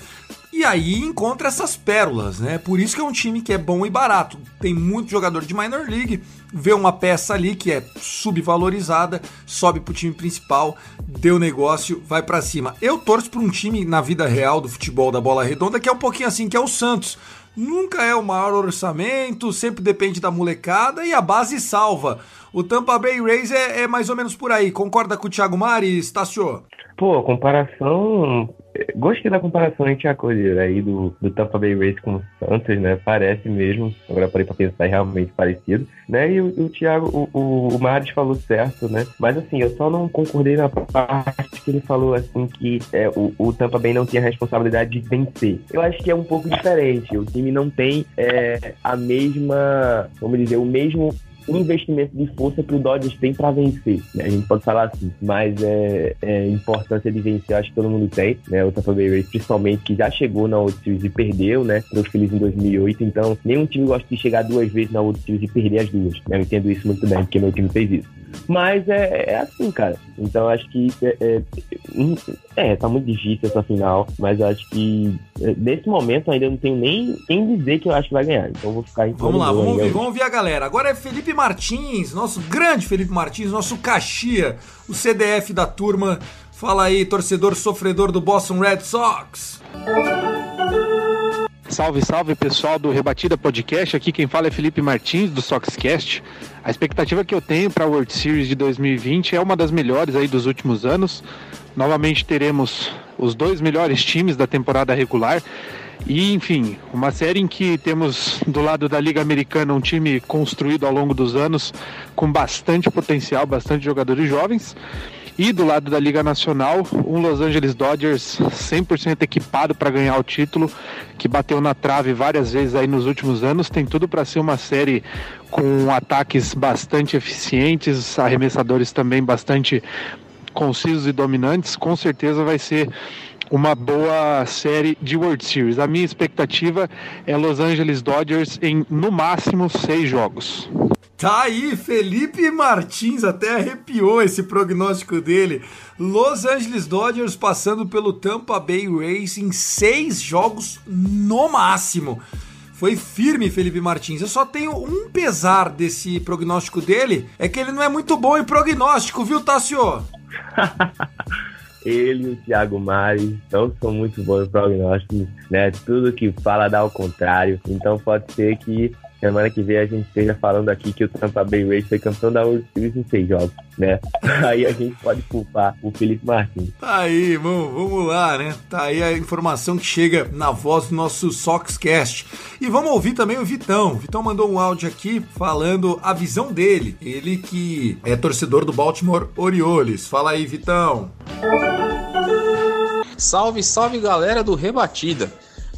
E aí encontra essas pérolas, né? Por isso que é um time que é bom e barato. Tem muito jogador de minor league, vê uma peça ali que é subvalorizada, sobe pro time principal, deu negócio, vai para cima. Eu torço para um time na vida real do futebol da bola redonda que é um pouquinho assim, que é o Santos. Nunca é o maior orçamento, sempre depende da molecada e a base salva. O Tampa Bay Rays é, é mais ou menos por aí. Concorda com o Thiago Mares, Tassio? Pô, comparação. Gostei da comparação entre a coisa aí do, do Tampa Bay Rays com o Santos, né? Parece mesmo. Agora parei pra pensar, é realmente parecido. Né? E o, o Thiago, o, o, o Maris falou certo, né? Mas assim, eu só não concordei na parte que ele falou assim que é, o, o Tampa Bay não tinha a responsabilidade de vencer. Eu acho que é um pouco diferente. O time não tem é, a mesma, vamos dizer, o mesmo investimento de força que o Dodgers tem para vencer. Né? A gente pode falar assim, mas é, é importância de vencer, acho que todo mundo tem, né? O Tampa Bay Rays, principalmente, que já chegou na World Series e perdeu, né? Para os Phillies em 2008, então nenhum time gosta de chegar duas vezes na World Series e perder as duas. Né? Eu entendo isso muito bem, porque meu time fez isso. Mas é, é assim, cara. Então acho que é, é, é, tá muito difícil essa final, mas acho que é, nesse momento ainda não tenho nem quem dizer que eu acho que vai ganhar. Então vou ficar em Vamos lá, vamos ouvir, vamos ouvir a galera. Agora é Felipe Martins, nosso grande Felipe Martins, nosso Caxia, o CDF da turma. Fala aí, torcedor sofredor do Boston Red Sox. Salve, salve pessoal do Rebatida Podcast. Aqui quem fala é Felipe Martins do Soxcast. A expectativa que eu tenho para a World Series de 2020 é uma das melhores aí dos últimos anos. Novamente teremos os dois melhores times da temporada regular. E, enfim, uma série em que temos do lado da Liga Americana um time construído ao longo dos anos com bastante potencial, bastante jogadores jovens. E do lado da Liga Nacional, um Los Angeles Dodgers 100% equipado para ganhar o título, que bateu na trave várias vezes aí nos últimos anos. Tem tudo para ser uma série com ataques bastante eficientes, arremessadores também bastante concisos e dominantes. Com certeza vai ser uma boa série de World Series. A minha expectativa é Los Angeles Dodgers em no máximo seis jogos. Tá aí, Felipe Martins até arrepiou esse prognóstico dele. Los Angeles Dodgers passando pelo Tampa Bay Rays em seis jogos no máximo. Foi firme, Felipe Martins. Eu só tenho um pesar desse prognóstico dele, é que ele não é muito bom em prognóstico, viu, Tassio? ele e o Thiago Mares não são muito bons em prognósticos, né? Tudo que fala dá ao contrário. Então pode ser que semana que vem a gente esteja falando aqui que o Tampa Bay Rays foi campeão da World Series em seis jogos, né? Aí a gente pode culpar o Felipe Martins. Tá aí, vamos, vamos lá, né? Tá aí a informação que chega na voz do nosso Soxcast. E vamos ouvir também o Vitão. O Vitão mandou um áudio aqui falando a visão dele. Ele que é torcedor do Baltimore Orioles. Fala aí, Vitão. Salve, salve galera do Rebatida.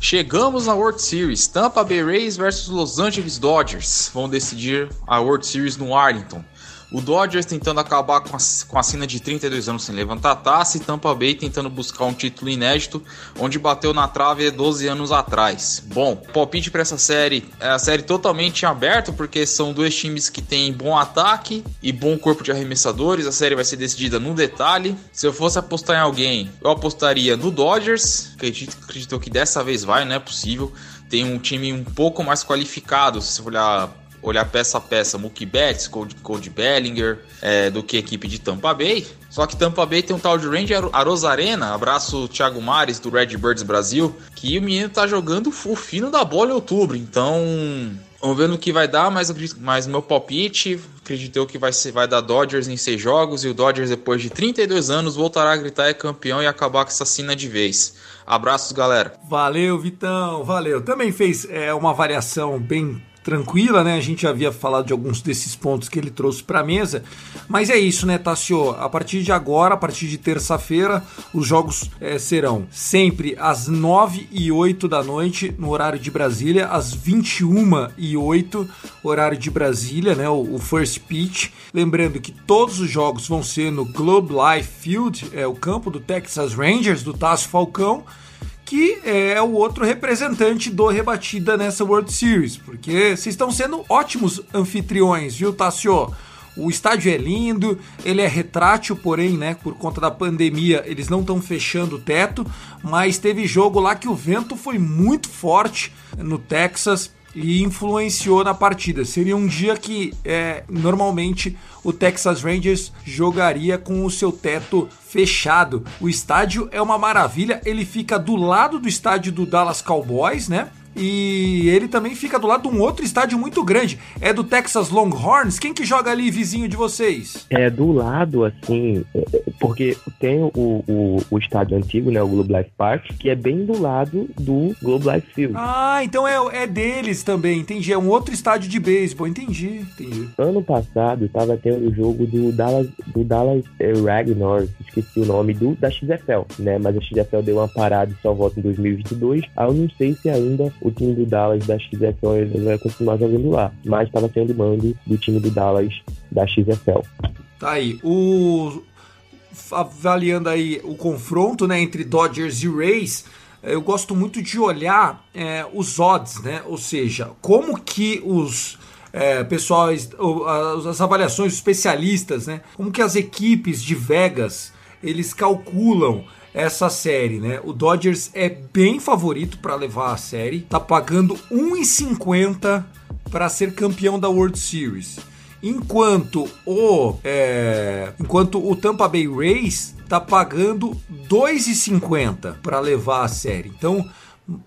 Chegamos na World Series. Tampa Bay Rays versus Los Angeles Dodgers vão decidir a World Series no Arlington. O Dodgers tentando acabar com a, com a cena de 32 anos sem levantar taça e Tampa Bay tentando buscar um título inédito, onde bateu na trave 12 anos atrás. Bom, palpite para essa série é a série totalmente aberta, porque são dois times que têm bom ataque e bom corpo de arremessadores. A série vai ser decidida no detalhe. Se eu fosse apostar em alguém, eu apostaria no Dodgers. Acredito, acredito que dessa vez vai, não é possível. Tem um time um pouco mais qualificado, se você olhar olhar peça a peça Mookie Betts, Cody, Bellinger, é, do que a equipe de Tampa Bay. Só que Tampa Bay tem um tal de Randy Arozarena, abraço Thiago Mares do Redbirds Brasil, que o menino tá jogando o fino da bola em outubro, então vamos ver no que vai dar, mas, mas meu palpite, acreditei que vai, vai dar Dodgers em seis jogos e o Dodgers depois de 32 anos voltará a gritar é campeão e acabar com essa cena de vez. Abraços, galera. Valeu, Vitão, valeu. Também fez é, uma variação bem tranquila, né? A gente havia falado de alguns desses pontos que ele trouxe para a mesa, mas é isso, né, Tassio? A partir de agora, a partir de terça-feira, os jogos é, serão sempre às 9 e 8 da noite no horário de Brasília, às 21 e 8 horário de Brasília, né? O, o first pitch. Lembrando que todos os jogos vão ser no Globe Life Field, é o campo do Texas Rangers do Tasso Falcão que é o outro representante do Rebatida nessa World Series, porque vocês estão sendo ótimos anfitriões, viu, Tassio? O estádio é lindo, ele é retrátil, porém, né, por conta da pandemia, eles não estão fechando o teto, mas teve jogo lá que o vento foi muito forte no Texas e influenciou na partida. Seria um dia que é, normalmente o Texas Rangers jogaria com o seu teto fechado. O estádio é uma maravilha, ele fica do lado do estádio do Dallas Cowboys, né? E ele também fica do lado de um outro estádio muito grande. É do Texas Longhorns. Quem que joga ali, vizinho de vocês? É do lado, assim, é, é, porque tem o, o, o estádio antigo, né? O Globe Life Park, que é bem do lado do Globe Life Field. Ah, então é, é deles também, entendi. É um outro estádio de beisebol, entendi, entendi. Ano passado tava tendo o jogo do Dallas, do Dallas eh, Ragnor, esqueci o nome, do, da XFL, né? Mas a XFL deu uma parada e só volta em 2022. Aí eu não sei se ainda o time do Dallas da XFL ele vai continuar jogando lá, mas estava sendo mando do time do Dallas da XFL. Tá aí. O avaliando aí o confronto, né, entre Dodgers e Rays, eu gosto muito de olhar é, os odds, né? Ou seja, como que os é, pessoais, as avaliações especialistas, né? Como que as equipes de Vegas eles calculam essa série, né? O Dodgers é bem favorito para levar a série, tá pagando 1,50 para ser campeão da World Series. Enquanto o é, enquanto o Tampa Bay Rays tá pagando 2,50 para levar a série. Então,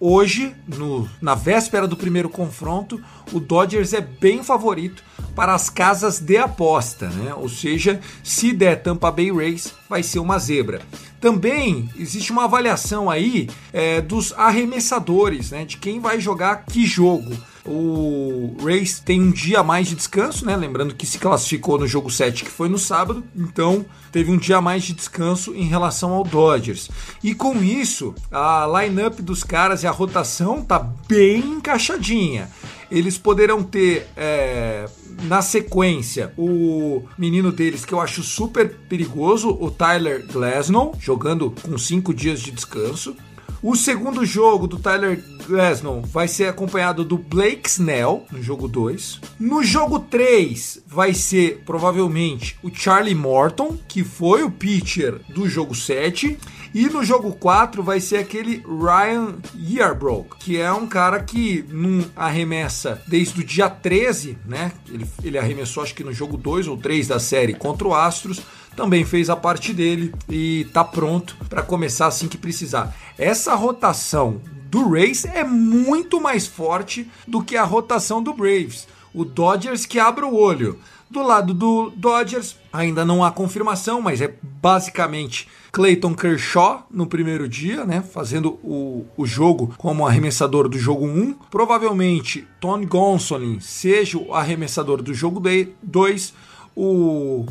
hoje, no, na véspera do primeiro confronto, o Dodgers é bem favorito para as casas de aposta, né? Ou seja, se der Tampa Bay Rays, vai ser uma zebra. Também existe uma avaliação aí é, dos arremessadores, né? De quem vai jogar que jogo. O Rays tem um dia a mais de descanso, né? Lembrando que se classificou no jogo 7, que foi no sábado, então teve um dia a mais de descanso em relação ao Dodgers. E com isso, a lineup dos caras e a rotação tá bem encaixadinha. Eles poderão ter é, na sequência o menino deles que eu acho super perigoso, o Tyler Glasnow, jogando com cinco dias de descanso. O segundo jogo do Tyler Glasnow vai ser acompanhado do Blake Snell no jogo 2. No jogo 3 vai ser provavelmente o Charlie Morton, que foi o pitcher do jogo 7. E no jogo 4 vai ser aquele Ryan Yarbrough, que é um cara que não arremessa desde o dia 13, né? Ele, ele arremessou acho que no jogo 2 ou 3 da série contra o Astros também fez a parte dele e tá pronto para começar assim que precisar. Essa rotação do Rays é muito mais forte do que a rotação do Braves. O Dodgers que abre o olho. Do lado do Dodgers, ainda não há confirmação, mas é basicamente Clayton Kershaw no primeiro dia, né? Fazendo o, o jogo como arremessador do jogo 1. Provavelmente Tony Gonsolin seja o arremessador do jogo 2. O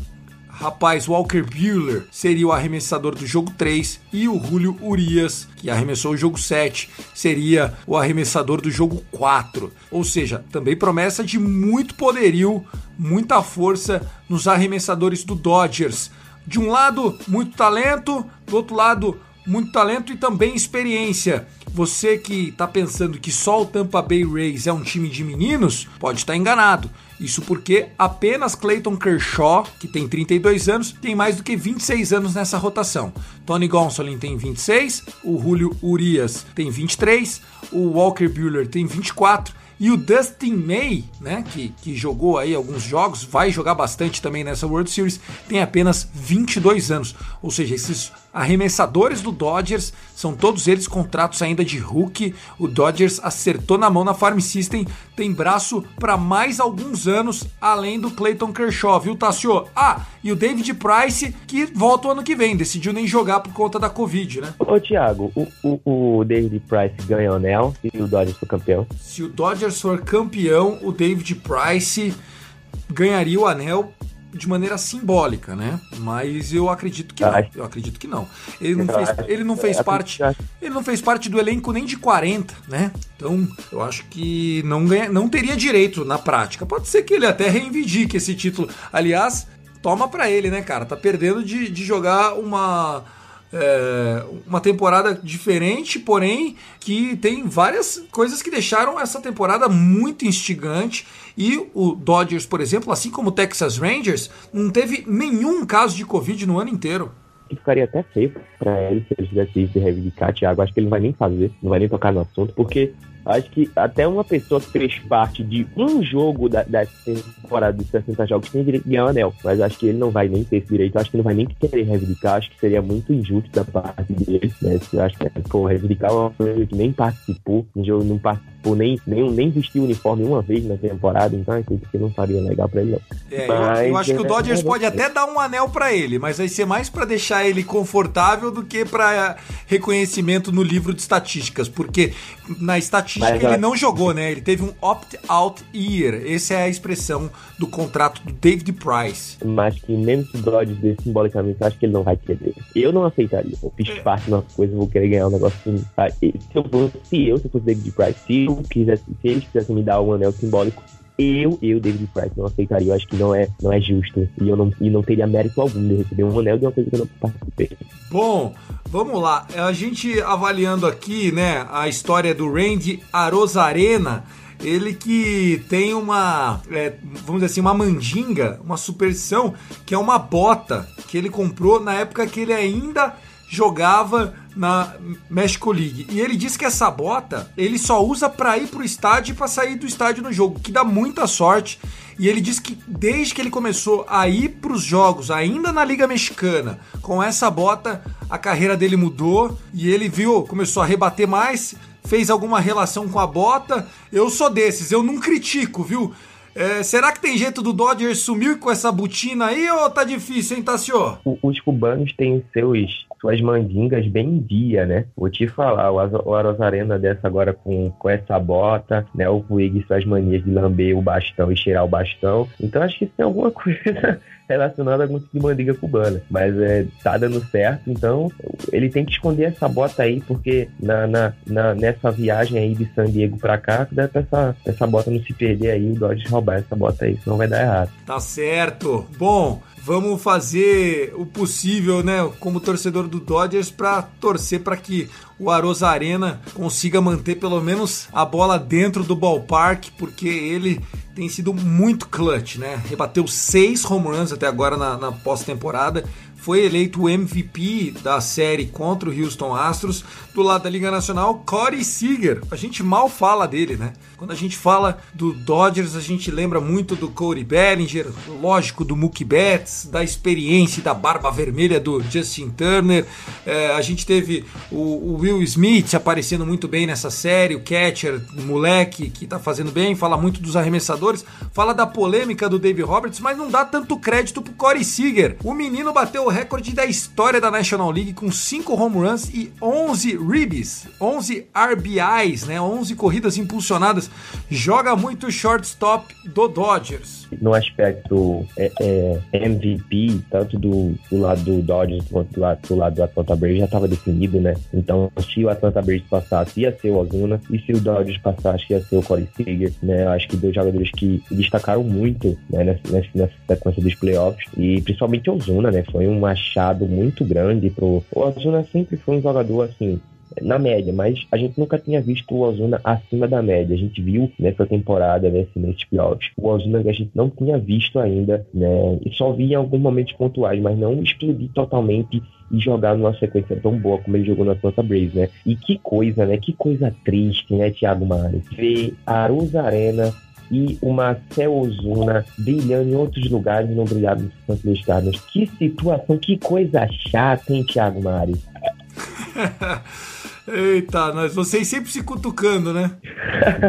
rapaz Walker Buehler seria o arremessador do jogo 3 e o Julio Urias, que arremessou o jogo 7, seria o arremessador do jogo 4. Ou seja, também promessa de muito poderio, muita força nos arremessadores do Dodgers. De um lado, muito talento, do outro lado, muito talento e também experiência. Você que está pensando que só o Tampa Bay Rays é um time de meninos, pode estar enganado. Isso porque apenas Clayton Kershaw, que tem 32 anos, tem mais do que 26 anos nessa rotação. Tony Gonsolin tem 26, o Julio Urias tem 23, o Walker Buehler tem 24 e o Dustin May, né, que, que jogou aí alguns jogos, vai jogar bastante também nessa World Series, tem apenas 22 anos. Ou seja, esses arremessadores do Dodgers são todos eles contratos ainda de rookie. O Dodgers acertou na mão na Farm System, tem braço para mais alguns anos, além do Clayton Kershaw, viu, Tassio? Ah, e o David Price, que volta o ano que vem, decidiu nem jogar por conta da Covid, né? Ô, Thiago, o, o, o David Price ganha o anel e o Dodgers for campeão? Se o Dodgers for campeão, o David Price ganharia o anel de maneira simbólica, né? Mas eu acredito que não. Eu acredito que não. Ele não fez, ele não fez parte, ele não fez parte do elenco nem de 40, né? Então, eu acho que não ganha, não teria direito na prática. Pode ser que ele até reivindique esse título. Aliás, toma para ele, né, cara? Tá perdendo de, de jogar uma é, uma temporada diferente, porém que tem várias coisas que deixaram essa temporada muito instigante. E o Dodgers, por exemplo, assim como o Texas Rangers, não teve nenhum caso de Covid no ano inteiro. Ficaria até feio para ele se ele tivesse de reivindicar, Thiago. Acho que ele não vai nem fazer, não vai nem tocar no assunto, porque Acho que até uma pessoa que fez parte de um jogo da, da temporada de 60 jogos tem direito de ganhar o anel. Mas acho que ele não vai nem ter esse direito. Acho que não vai nem querer reivindicar. Acho que seria muito injusto da parte dele. Né? Acho que for reivindicar uma coisa que nem participou, um jogo não participou, nem, nem, nem vestiu o uniforme uma vez na temporada. Então acho que não faria legal pra ele, não. É, mas, eu, eu, acho que o é, Dodgers é, pode até dar um anel para ele, mas vai ser mais para deixar deixar ele confortável do que para reconhecimento no livro de estatísticas, porque na estatística Mas, ele não jogou, né? Ele teve um opt-out year. Essa é a expressão do contrato do David Price. Mas que mesmo se o Dodgers dê simbolicamente, eu acho que ele não vai querer. Eu não aceitaria. Eu fiz parte de uma coisa, vou querer ganhar um negócio assim. Ah, Se eu fosse, se eu, se eu fosse David Price, se eu quisesse, se eles quisessem me dar um anel simbólico, eu, eu, David Price, não aceitaria. Eu acho que não é, não é justo. E eu não, e não teria mérito algum de receber um anel de uma coisa que eu não participei. Bom, vamos lá. A gente avaliando aqui, né, a história do Randy Arozarena, ele que tem uma, é, vamos dizer assim, uma mandinga, uma superstição, que é uma bota que ele comprou na época que ele ainda jogava na México League. E ele disse que essa bota ele só usa para ir pro estádio e para sair do estádio no jogo, que dá muita sorte. E ele disse que desde que ele começou a ir pros jogos, ainda na Liga Mexicana, com essa bota, a carreira dele mudou e ele viu, começou a rebater mais, fez alguma relação com a bota. Eu sou desses, eu não critico, viu? É, será que tem jeito do Dodgers sumir com essa botina aí ou tá difícil, hein, Tassio? Os cubanos têm seus, suas mandingas bem em dia, né? Vou te falar, o Arozarena dessa agora com, com essa bota, né? O Puig suas manias de lamber o bastão e cheirar o bastão. Então acho que isso tem alguma coisa relacionada algum tipo de mandinga cubana. Mas é, tá dando certo, então ele tem que esconder essa bota aí, porque na, na, na- nessa viagem aí de San Diego pra cá, dá pra essa, essa bota não se perder aí, o Dodge roubar essa bota aí, senão vai dar errado. Tá certo. Bom, vamos fazer o possível, né, como torcedor do Dodgers, para torcer para que o Arozarena consiga manter pelo menos a bola dentro do ballpark, porque ele tem sido muito clutch, né? Rebateu seis home runs até agora na, na pós-temporada. Foi eleito o MVP da série contra o Houston Astros. Do lado da Liga Nacional, Corey Seager. A gente mal fala dele, né? Quando a gente fala do Dodgers, a gente lembra muito do Cody Bellinger, lógico, do Mookie Betts, da experiência e da barba vermelha do Justin Turner. É, a gente teve o, o Will Smith aparecendo muito bem nessa série, o catcher, o moleque que tá fazendo bem, fala muito dos arremessadores, fala da polêmica do Dave Roberts, mas não dá tanto crédito pro Corey Seager. O menino bateu recorde da história da National League com 5 home runs e 11 ribbies, 11 RBIs, né? 11 corridas impulsionadas. Joga muito shortstop do Dodgers. No aspecto é, é, MVP, tanto do, do lado do Dodgers quanto do lado do, lado do Atlanta Braves, já estava definido, né? Então, se o Atlanta Braves passasse, ia ser o Ozuna, e se o Dodgers passasse, ia ser o Corey Seager, né? Eu acho que dois jogadores que destacaram muito né, nessa, nessa, sequência dos playoffs, e principalmente o Ozuna, né? Foi um achado muito grande pro... O Ozuna sempre foi um jogador, assim, na média, mas a gente nunca tinha visto o Ozuna acima da média. A gente viu nessa temporada, nesse, nesse playoffs, o Ozuna que a gente não tinha visto ainda, né? E só via em alguns momentos pontuais, mas não explodir totalmente e jogar numa sequência tão boa como ele jogou na Atlanta Braves, né? E que coisa, né? Que coisa triste, né, Thiago Mares? Ver Aruz Arena e o Marcel Ozuna brilhando em outros lugares e não brilhava no dos Cardinals. Que situação, que coisa chata, hein, Thiago Mares? Eita, nós, vocês sempre se cutucando, né?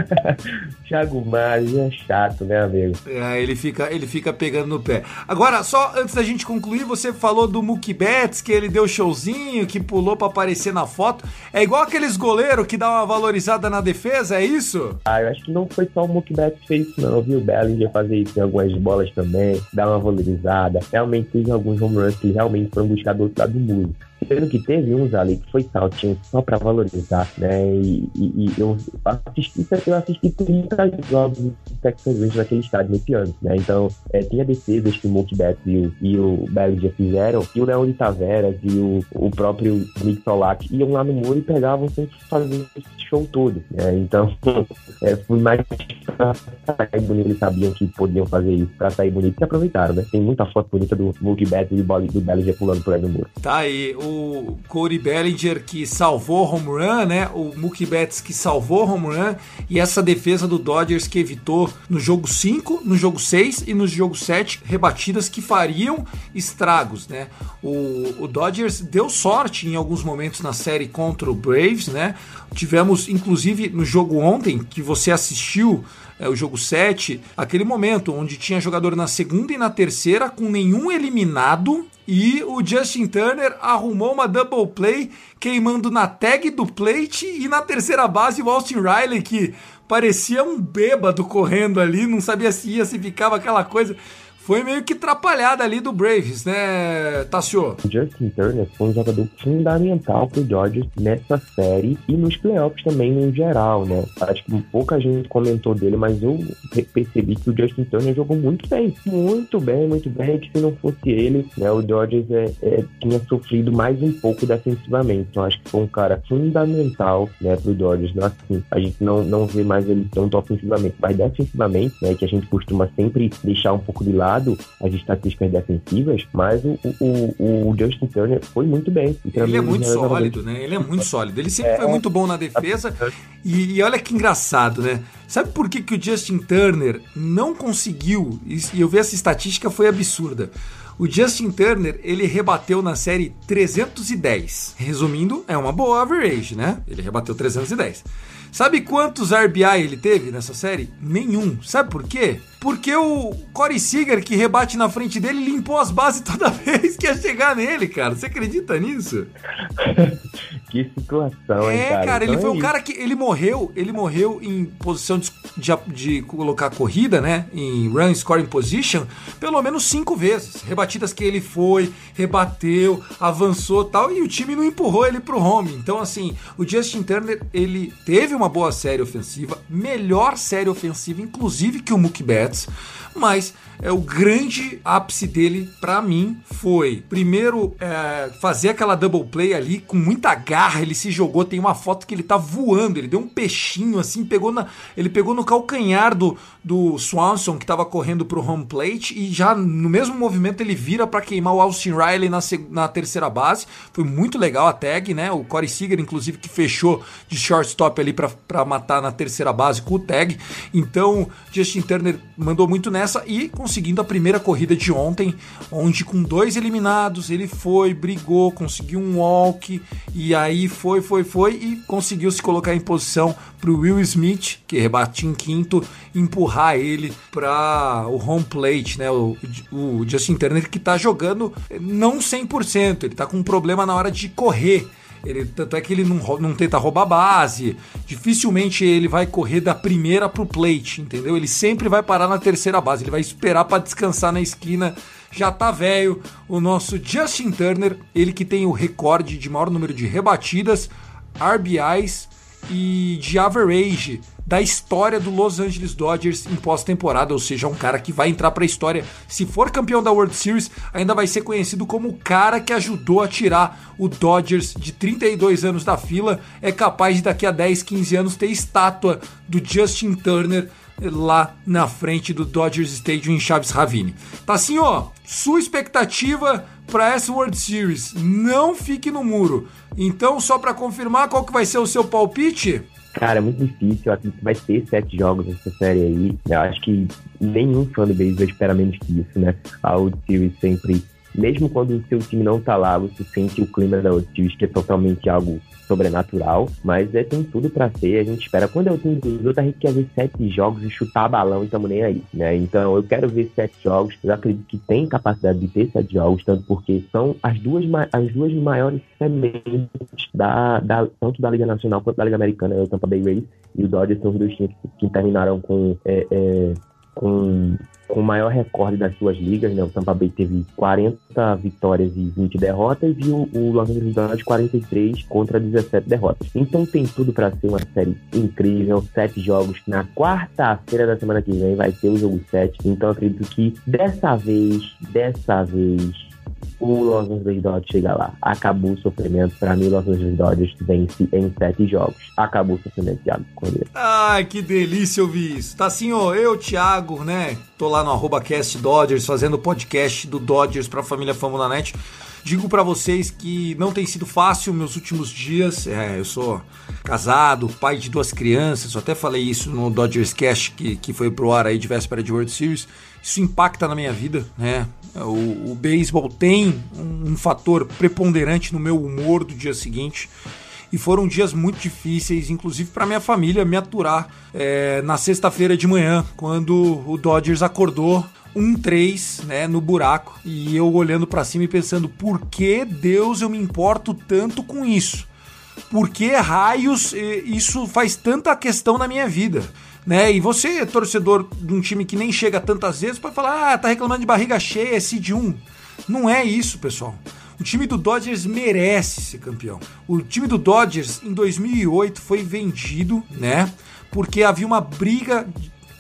Thiago Mares é chato, né, amigo? É, ele fica, ele fica pegando no pé. Agora, só antes da gente concluir, você falou do Mookie Betts, que ele deu showzinho, que pulou pra aparecer na foto. É igual aqueles goleiros que dá uma valorizada na defesa, é isso? Ah, eu acho que não foi só o Mookie Betts que fez isso, não, viu? O Bellinger fazer isso em algumas bolas também, dar uma valorizada. Realmente teve alguns home runs que realmente foram buscar do outro lado do muro. Sendo que teve uns ali que foi saltinho só pra valorizar, né? E, e- e eu assisti, eu assisti 30 jogos do Texas Rangers naquele estádio nesse ano, né? Então, é, tinha defesas que o Mookie Betts e o, e o fizeram, e o Leon de Taveras e o, o próprio Nick Solak iam lá no muro e pegavam sem fazer esse show todo, né? Então, é, foi mais pra sair bonito, eles sabiam que podiam fazer isso pra sair bonito e aproveitaram, né? Tem muita foto bonita do Mookie Betts e do do pulando por aí no muro. Tá aí, o Corey Bellinger que salvou home run, né? O Mookie Betts que salvou home run e essa defesa do Dodgers que evitou no jogo 5, no jogo 6 e no jogo 7 rebatidas que fariam estragos, né? O, o Dodgers deu sorte em alguns momentos na série contra o Braves, né? Tivemos, inclusive, no jogo ontem, que você assistiu é, o jogo 7, aquele momento onde tinha jogador na segunda e na terceira com nenhum eliminado e o Justin Turner arrumou uma double play queimando na tag do plate e na terceira base o Austin Riley que parecia um bêbado correndo ali, não sabia se ia, se ficava aquela coisa foi meio que atrapalhada ali do Braves, né, Tassio? Justin Turner foi um jogador fundamental pro Dodgers nessa série e nos playoffs também no geral, né? Acho que pouca gente comentou dele, mas eu percebi que o Justin Turner jogou muito bem, muito bem, muito bem, que se não fosse ele, né, o Dodgers é, é, tinha sofrido mais um pouco defensivamente. Então acho que foi um cara fundamental, né, pro Dodgers. Não, assim, a gente não, não vê mais ele tanto ofensivamente, mas defensivamente, né, que a gente costuma sempre deixar um pouco de lado lado as estatísticas defensivas, mas o, o, o Justin Turner foi muito bem. Ele é muito sólido, né? Ele é muito sólido. Ele sempre é, foi muito bom na defesa. E, e, olha que engraçado, né? Sabe por que, que o Justin Turner não conseguiu? E eu vi essa estatística, foi absurda. O Justin Turner, ele rebateu na série 310. Resumindo, é uma boa average, né? Ele rebateu 310. Sabe quantos RBI ele teve nessa série? Nenhum. Sabe por quê? Porque o Corey Seager, que rebate na frente dele, limpou as bases toda vez que ia chegar nele, cara. Você acredita nisso? que situação, hein, é, cara? cara, ele então foi é um cara que ele morreu, ele morreu em posição de, de, de, colocar corrida, né? Em run scoring position, pelo menos cinco vezes. Rebatidas que ele foi, rebateu, avançou tal, e o time não empurrou ele pro home. Então, assim, o Justin Turner, ele teve uma boa série ofensiva, melhor série ofensiva, inclusive que o Mookie Betts minutes. Mas é o grande ápice dele para mim foi primeiro é, fazer aquela double play ali com muita garra ele se jogou tem uma foto que ele tá voando ele deu um peixinho assim pegou na ele pegou no calcanhar do, do Swanson que tava correndo pro home plate e já no mesmo movimento ele vira para queimar o Austin Riley na, na terceira base. Foi muito legal a tag né? O Corey Seager inclusive que fechou de shortstop ali para matar na terceira base com o tag. Então Justin Turner mandou muito nessa e conseguindo a primeira corrida de ontem, onde com dois eliminados ele foi, brigou, conseguiu um walk e aí foi, foi, foi e conseguiu se colocar em posição para o Will Smith, que rebate em quinto, empurrar ele para o home plate, né? O, o Justin Turner que está jogando não 100%, ele está com um problema na hora de correr. Ele, tanto é que ele não, não tenta roubar base. Dificilmente ele vai correr da primeira pro plate, entendeu? Ele sempre vai parar na terceira base. Ele vai esperar para descansar na esquina. Já tá velho. O nosso Justin Turner, ele que tem o recorde de maior número de rebatidas, RBIs e de average da história do Los Angeles Dodgers em pós-temporada, ou seja, um cara que vai entrar para a história. Se for campeão da World Series, ainda vai ser conhecido como o cara que ajudou a tirar o Dodgers de 32 anos da fila. É capaz de daqui a 10, 15 anos ter estátua do Justin Turner lá na frente do Dodgers Stadium em Chaves Ravine. Tá assim, ó, sua expectativa para essa World Series, não fique no muro. Então, só para confirmar, qual que vai ser o seu palpite? Cara, é muito difícil. Eu acredito que vai ter sete jogos nessa série aí. Eu acho que nenhum fã do beisebol espera menos que isso, né? A World Series sempre, mesmo quando o seu time não tá lá, você sente o clima da World Series, que é totalmente algo sobrenatural, mas é, tem tudo para ser. A gente espera. Quando é o time dos outros, a gente quer ver sete jogos e chutar balão e tamo nem aí, né? Então eu quero ver sete jogos. Eu acredito que tem capacidade de ter sete jogos, tanto porque são as duas, as duas maiores sementes da, da, tanto da Liga Nacional quanto da Liga Americana, o Tampa Bay Rays e o Dodgers são os dois times que, que terminaram com é, é, com, com o maior recorde das suas ligas, né? O Tampa Bay teve 40 vitórias e 20 derrotas e o, o Los Angeles Dodgers 43 contra 17 derrotas. Então tem tudo para ser uma série incrível, sete jogos. Na quarta-feira da semana que vem vai ter o jogo 7. Então acredito que dessa vez, dessa vez, o Los Angeles Dodgers chega lá. Acabou o sofrimento. Para mim, o Los Angeles Dodgers vence em sete jogos. Acabou o sofrimento, Thiago Cordeiro. Ai, que delícia ouvir isso. Tá assim, ó, eu, Thiago, né? Tô lá no arroba cast Dodgers, fazendo o podcast do Dodgers pra família Fórmula Net. Digo para vocês que não tem sido fácil meus últimos dias. É, eu sou casado, pai de duas crianças. Eu até falei isso no Dodgers Cast que, que foi pro ar aí de véspera de World Series. Isso impacta na minha vida, né? O, o beisebol tem um, um fator preponderante no meu humor do dia seguinte. e foram dias muito difíceis, inclusive para minha família me aturar é, na sexta-feira de manhã, quando o Dodgers acordou 1-3, né, no buraco, e eu olhando para cima e pensando, por que Deus eu me importo tanto com isso? Por que raios isso faz tanta questão na minha vida? Né? E você, torcedor de um time que nem chega tantas vezes, pode falar: ah, tá reclamando de barriga cheia, é seed 1. Não é isso, pessoal. O time do Dodgers merece ser campeão. O time do Dodgers em 2008 foi vendido, né? Porque havia uma briga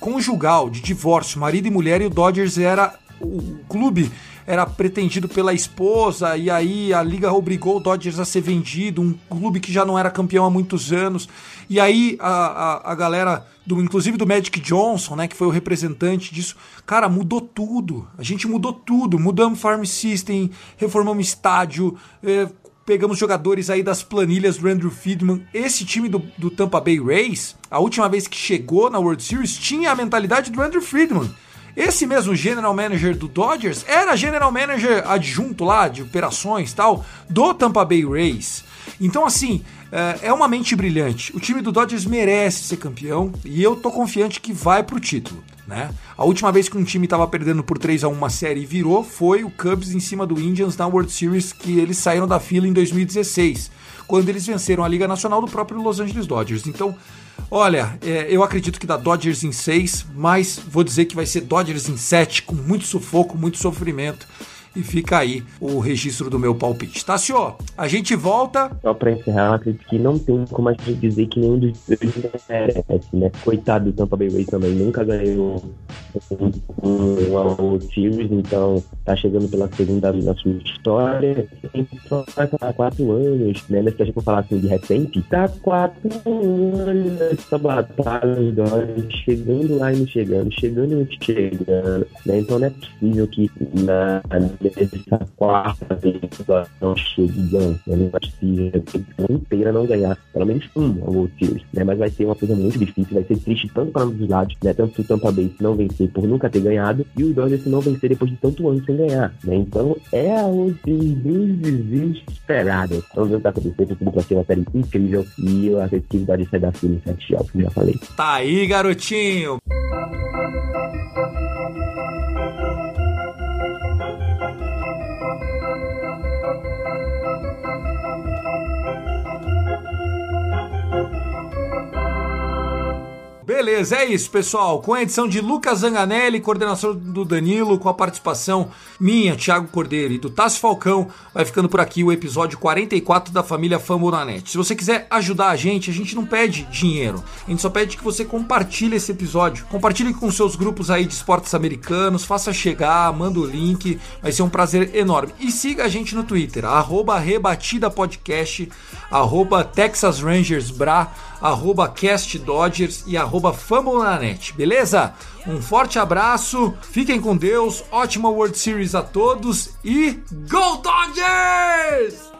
conjugal de divórcio, marido e mulher, e o Dodgers era o clube era pretendido pela esposa, e aí a liga obrigou o Dodgers a ser vendido, um clube que já não era campeão há muitos anos. E aí a, a, a galera, do, inclusive do Magic Johnson, né, que foi o representante disso, cara, mudou tudo. A gente mudou tudo. Mudamos farm system, reformamos estádio, eh, pegamos jogadores aí das planilhas do Andrew Friedman. Esse time do, do Tampa Bay Rays, a última vez que chegou na World Series, tinha a mentalidade do Andrew Friedman. Esse mesmo general manager do Dodgers era general manager adjunto lá de operações tal do Tampa Bay Rays. Então assim, é, é uma mente brilhante. O time do Dodgers merece ser campeão e eu tô confiante que vai pro título. Né? A última vez que um time estava perdendo por 3 a 1 uma série e virou foi o Cubs em cima do Indians na World Series que eles saíram da fila em 2016, quando eles venceram a Liga Nacional do próprio Los Angeles Dodgers. Então, Olha, é, eu acredito que dá Dodgers em 6, mas vou dizer que vai ser Dodgers em 7, com muito sufoco, muito sofrimento. E fica aí o registro do meu palpite. Tá, senhor? A gente volta. Só pra encerrar, acredito que não tem como a gente dizer que nenhum dos dois merece, né? Coitado do Tampa Bay Rays também, nunca ganhou um, World Series, então tá chegando pela segunda vez na sua história. Só vai falar quatro anos, né? Mas se a gente for falar assim de recente, tá quatro anos nessa batalha, chegando lá e não chegando, chegando e não chegando, né? Então não é possível que na essa quarta vez que não chega né? é possível a inteira não ganhar pelo menos um World Series, né? Mas vai ser uma coisa muito difícil, vai ser triste tanto para ambos os lados, né? Tanto o Tampa Bay se não vencer por nunca ter ganhado e o Dodgers se não vencer depois de tanto ano sem ganhar, né? Então é a World Series desesperada. Vamos ver o que vai acontecer, porque vai ser uma série incrível e eu acredito que o Dodgers sai da fila em sete jogos, já falei. Tá aí, garotinho! Beleza, é isso, pessoal. Com a edição de Lucas Zanganelli, coordenação do Danilo, com a participação minha, Thiago Cordeiro e do Tassi Falcão, vai ficando por aqui o episódio 44 da família Fambonanet. Se você quiser ajudar a gente, a gente não pede dinheiro. A gente só pede que você compartilhe esse episódio. Compartilhe com seus grupos aí de esportes americanos, faça chegar, manda o link. Vai ser um prazer enorme. E siga a gente no Twitter, arroba Rebatida Podcast, arroba Texas arroba Cast Dodgers e arroba Fambonanet, beleza? Um forte abraço, fiquem com Deus, ótima World Series a todos e Go Dodgers!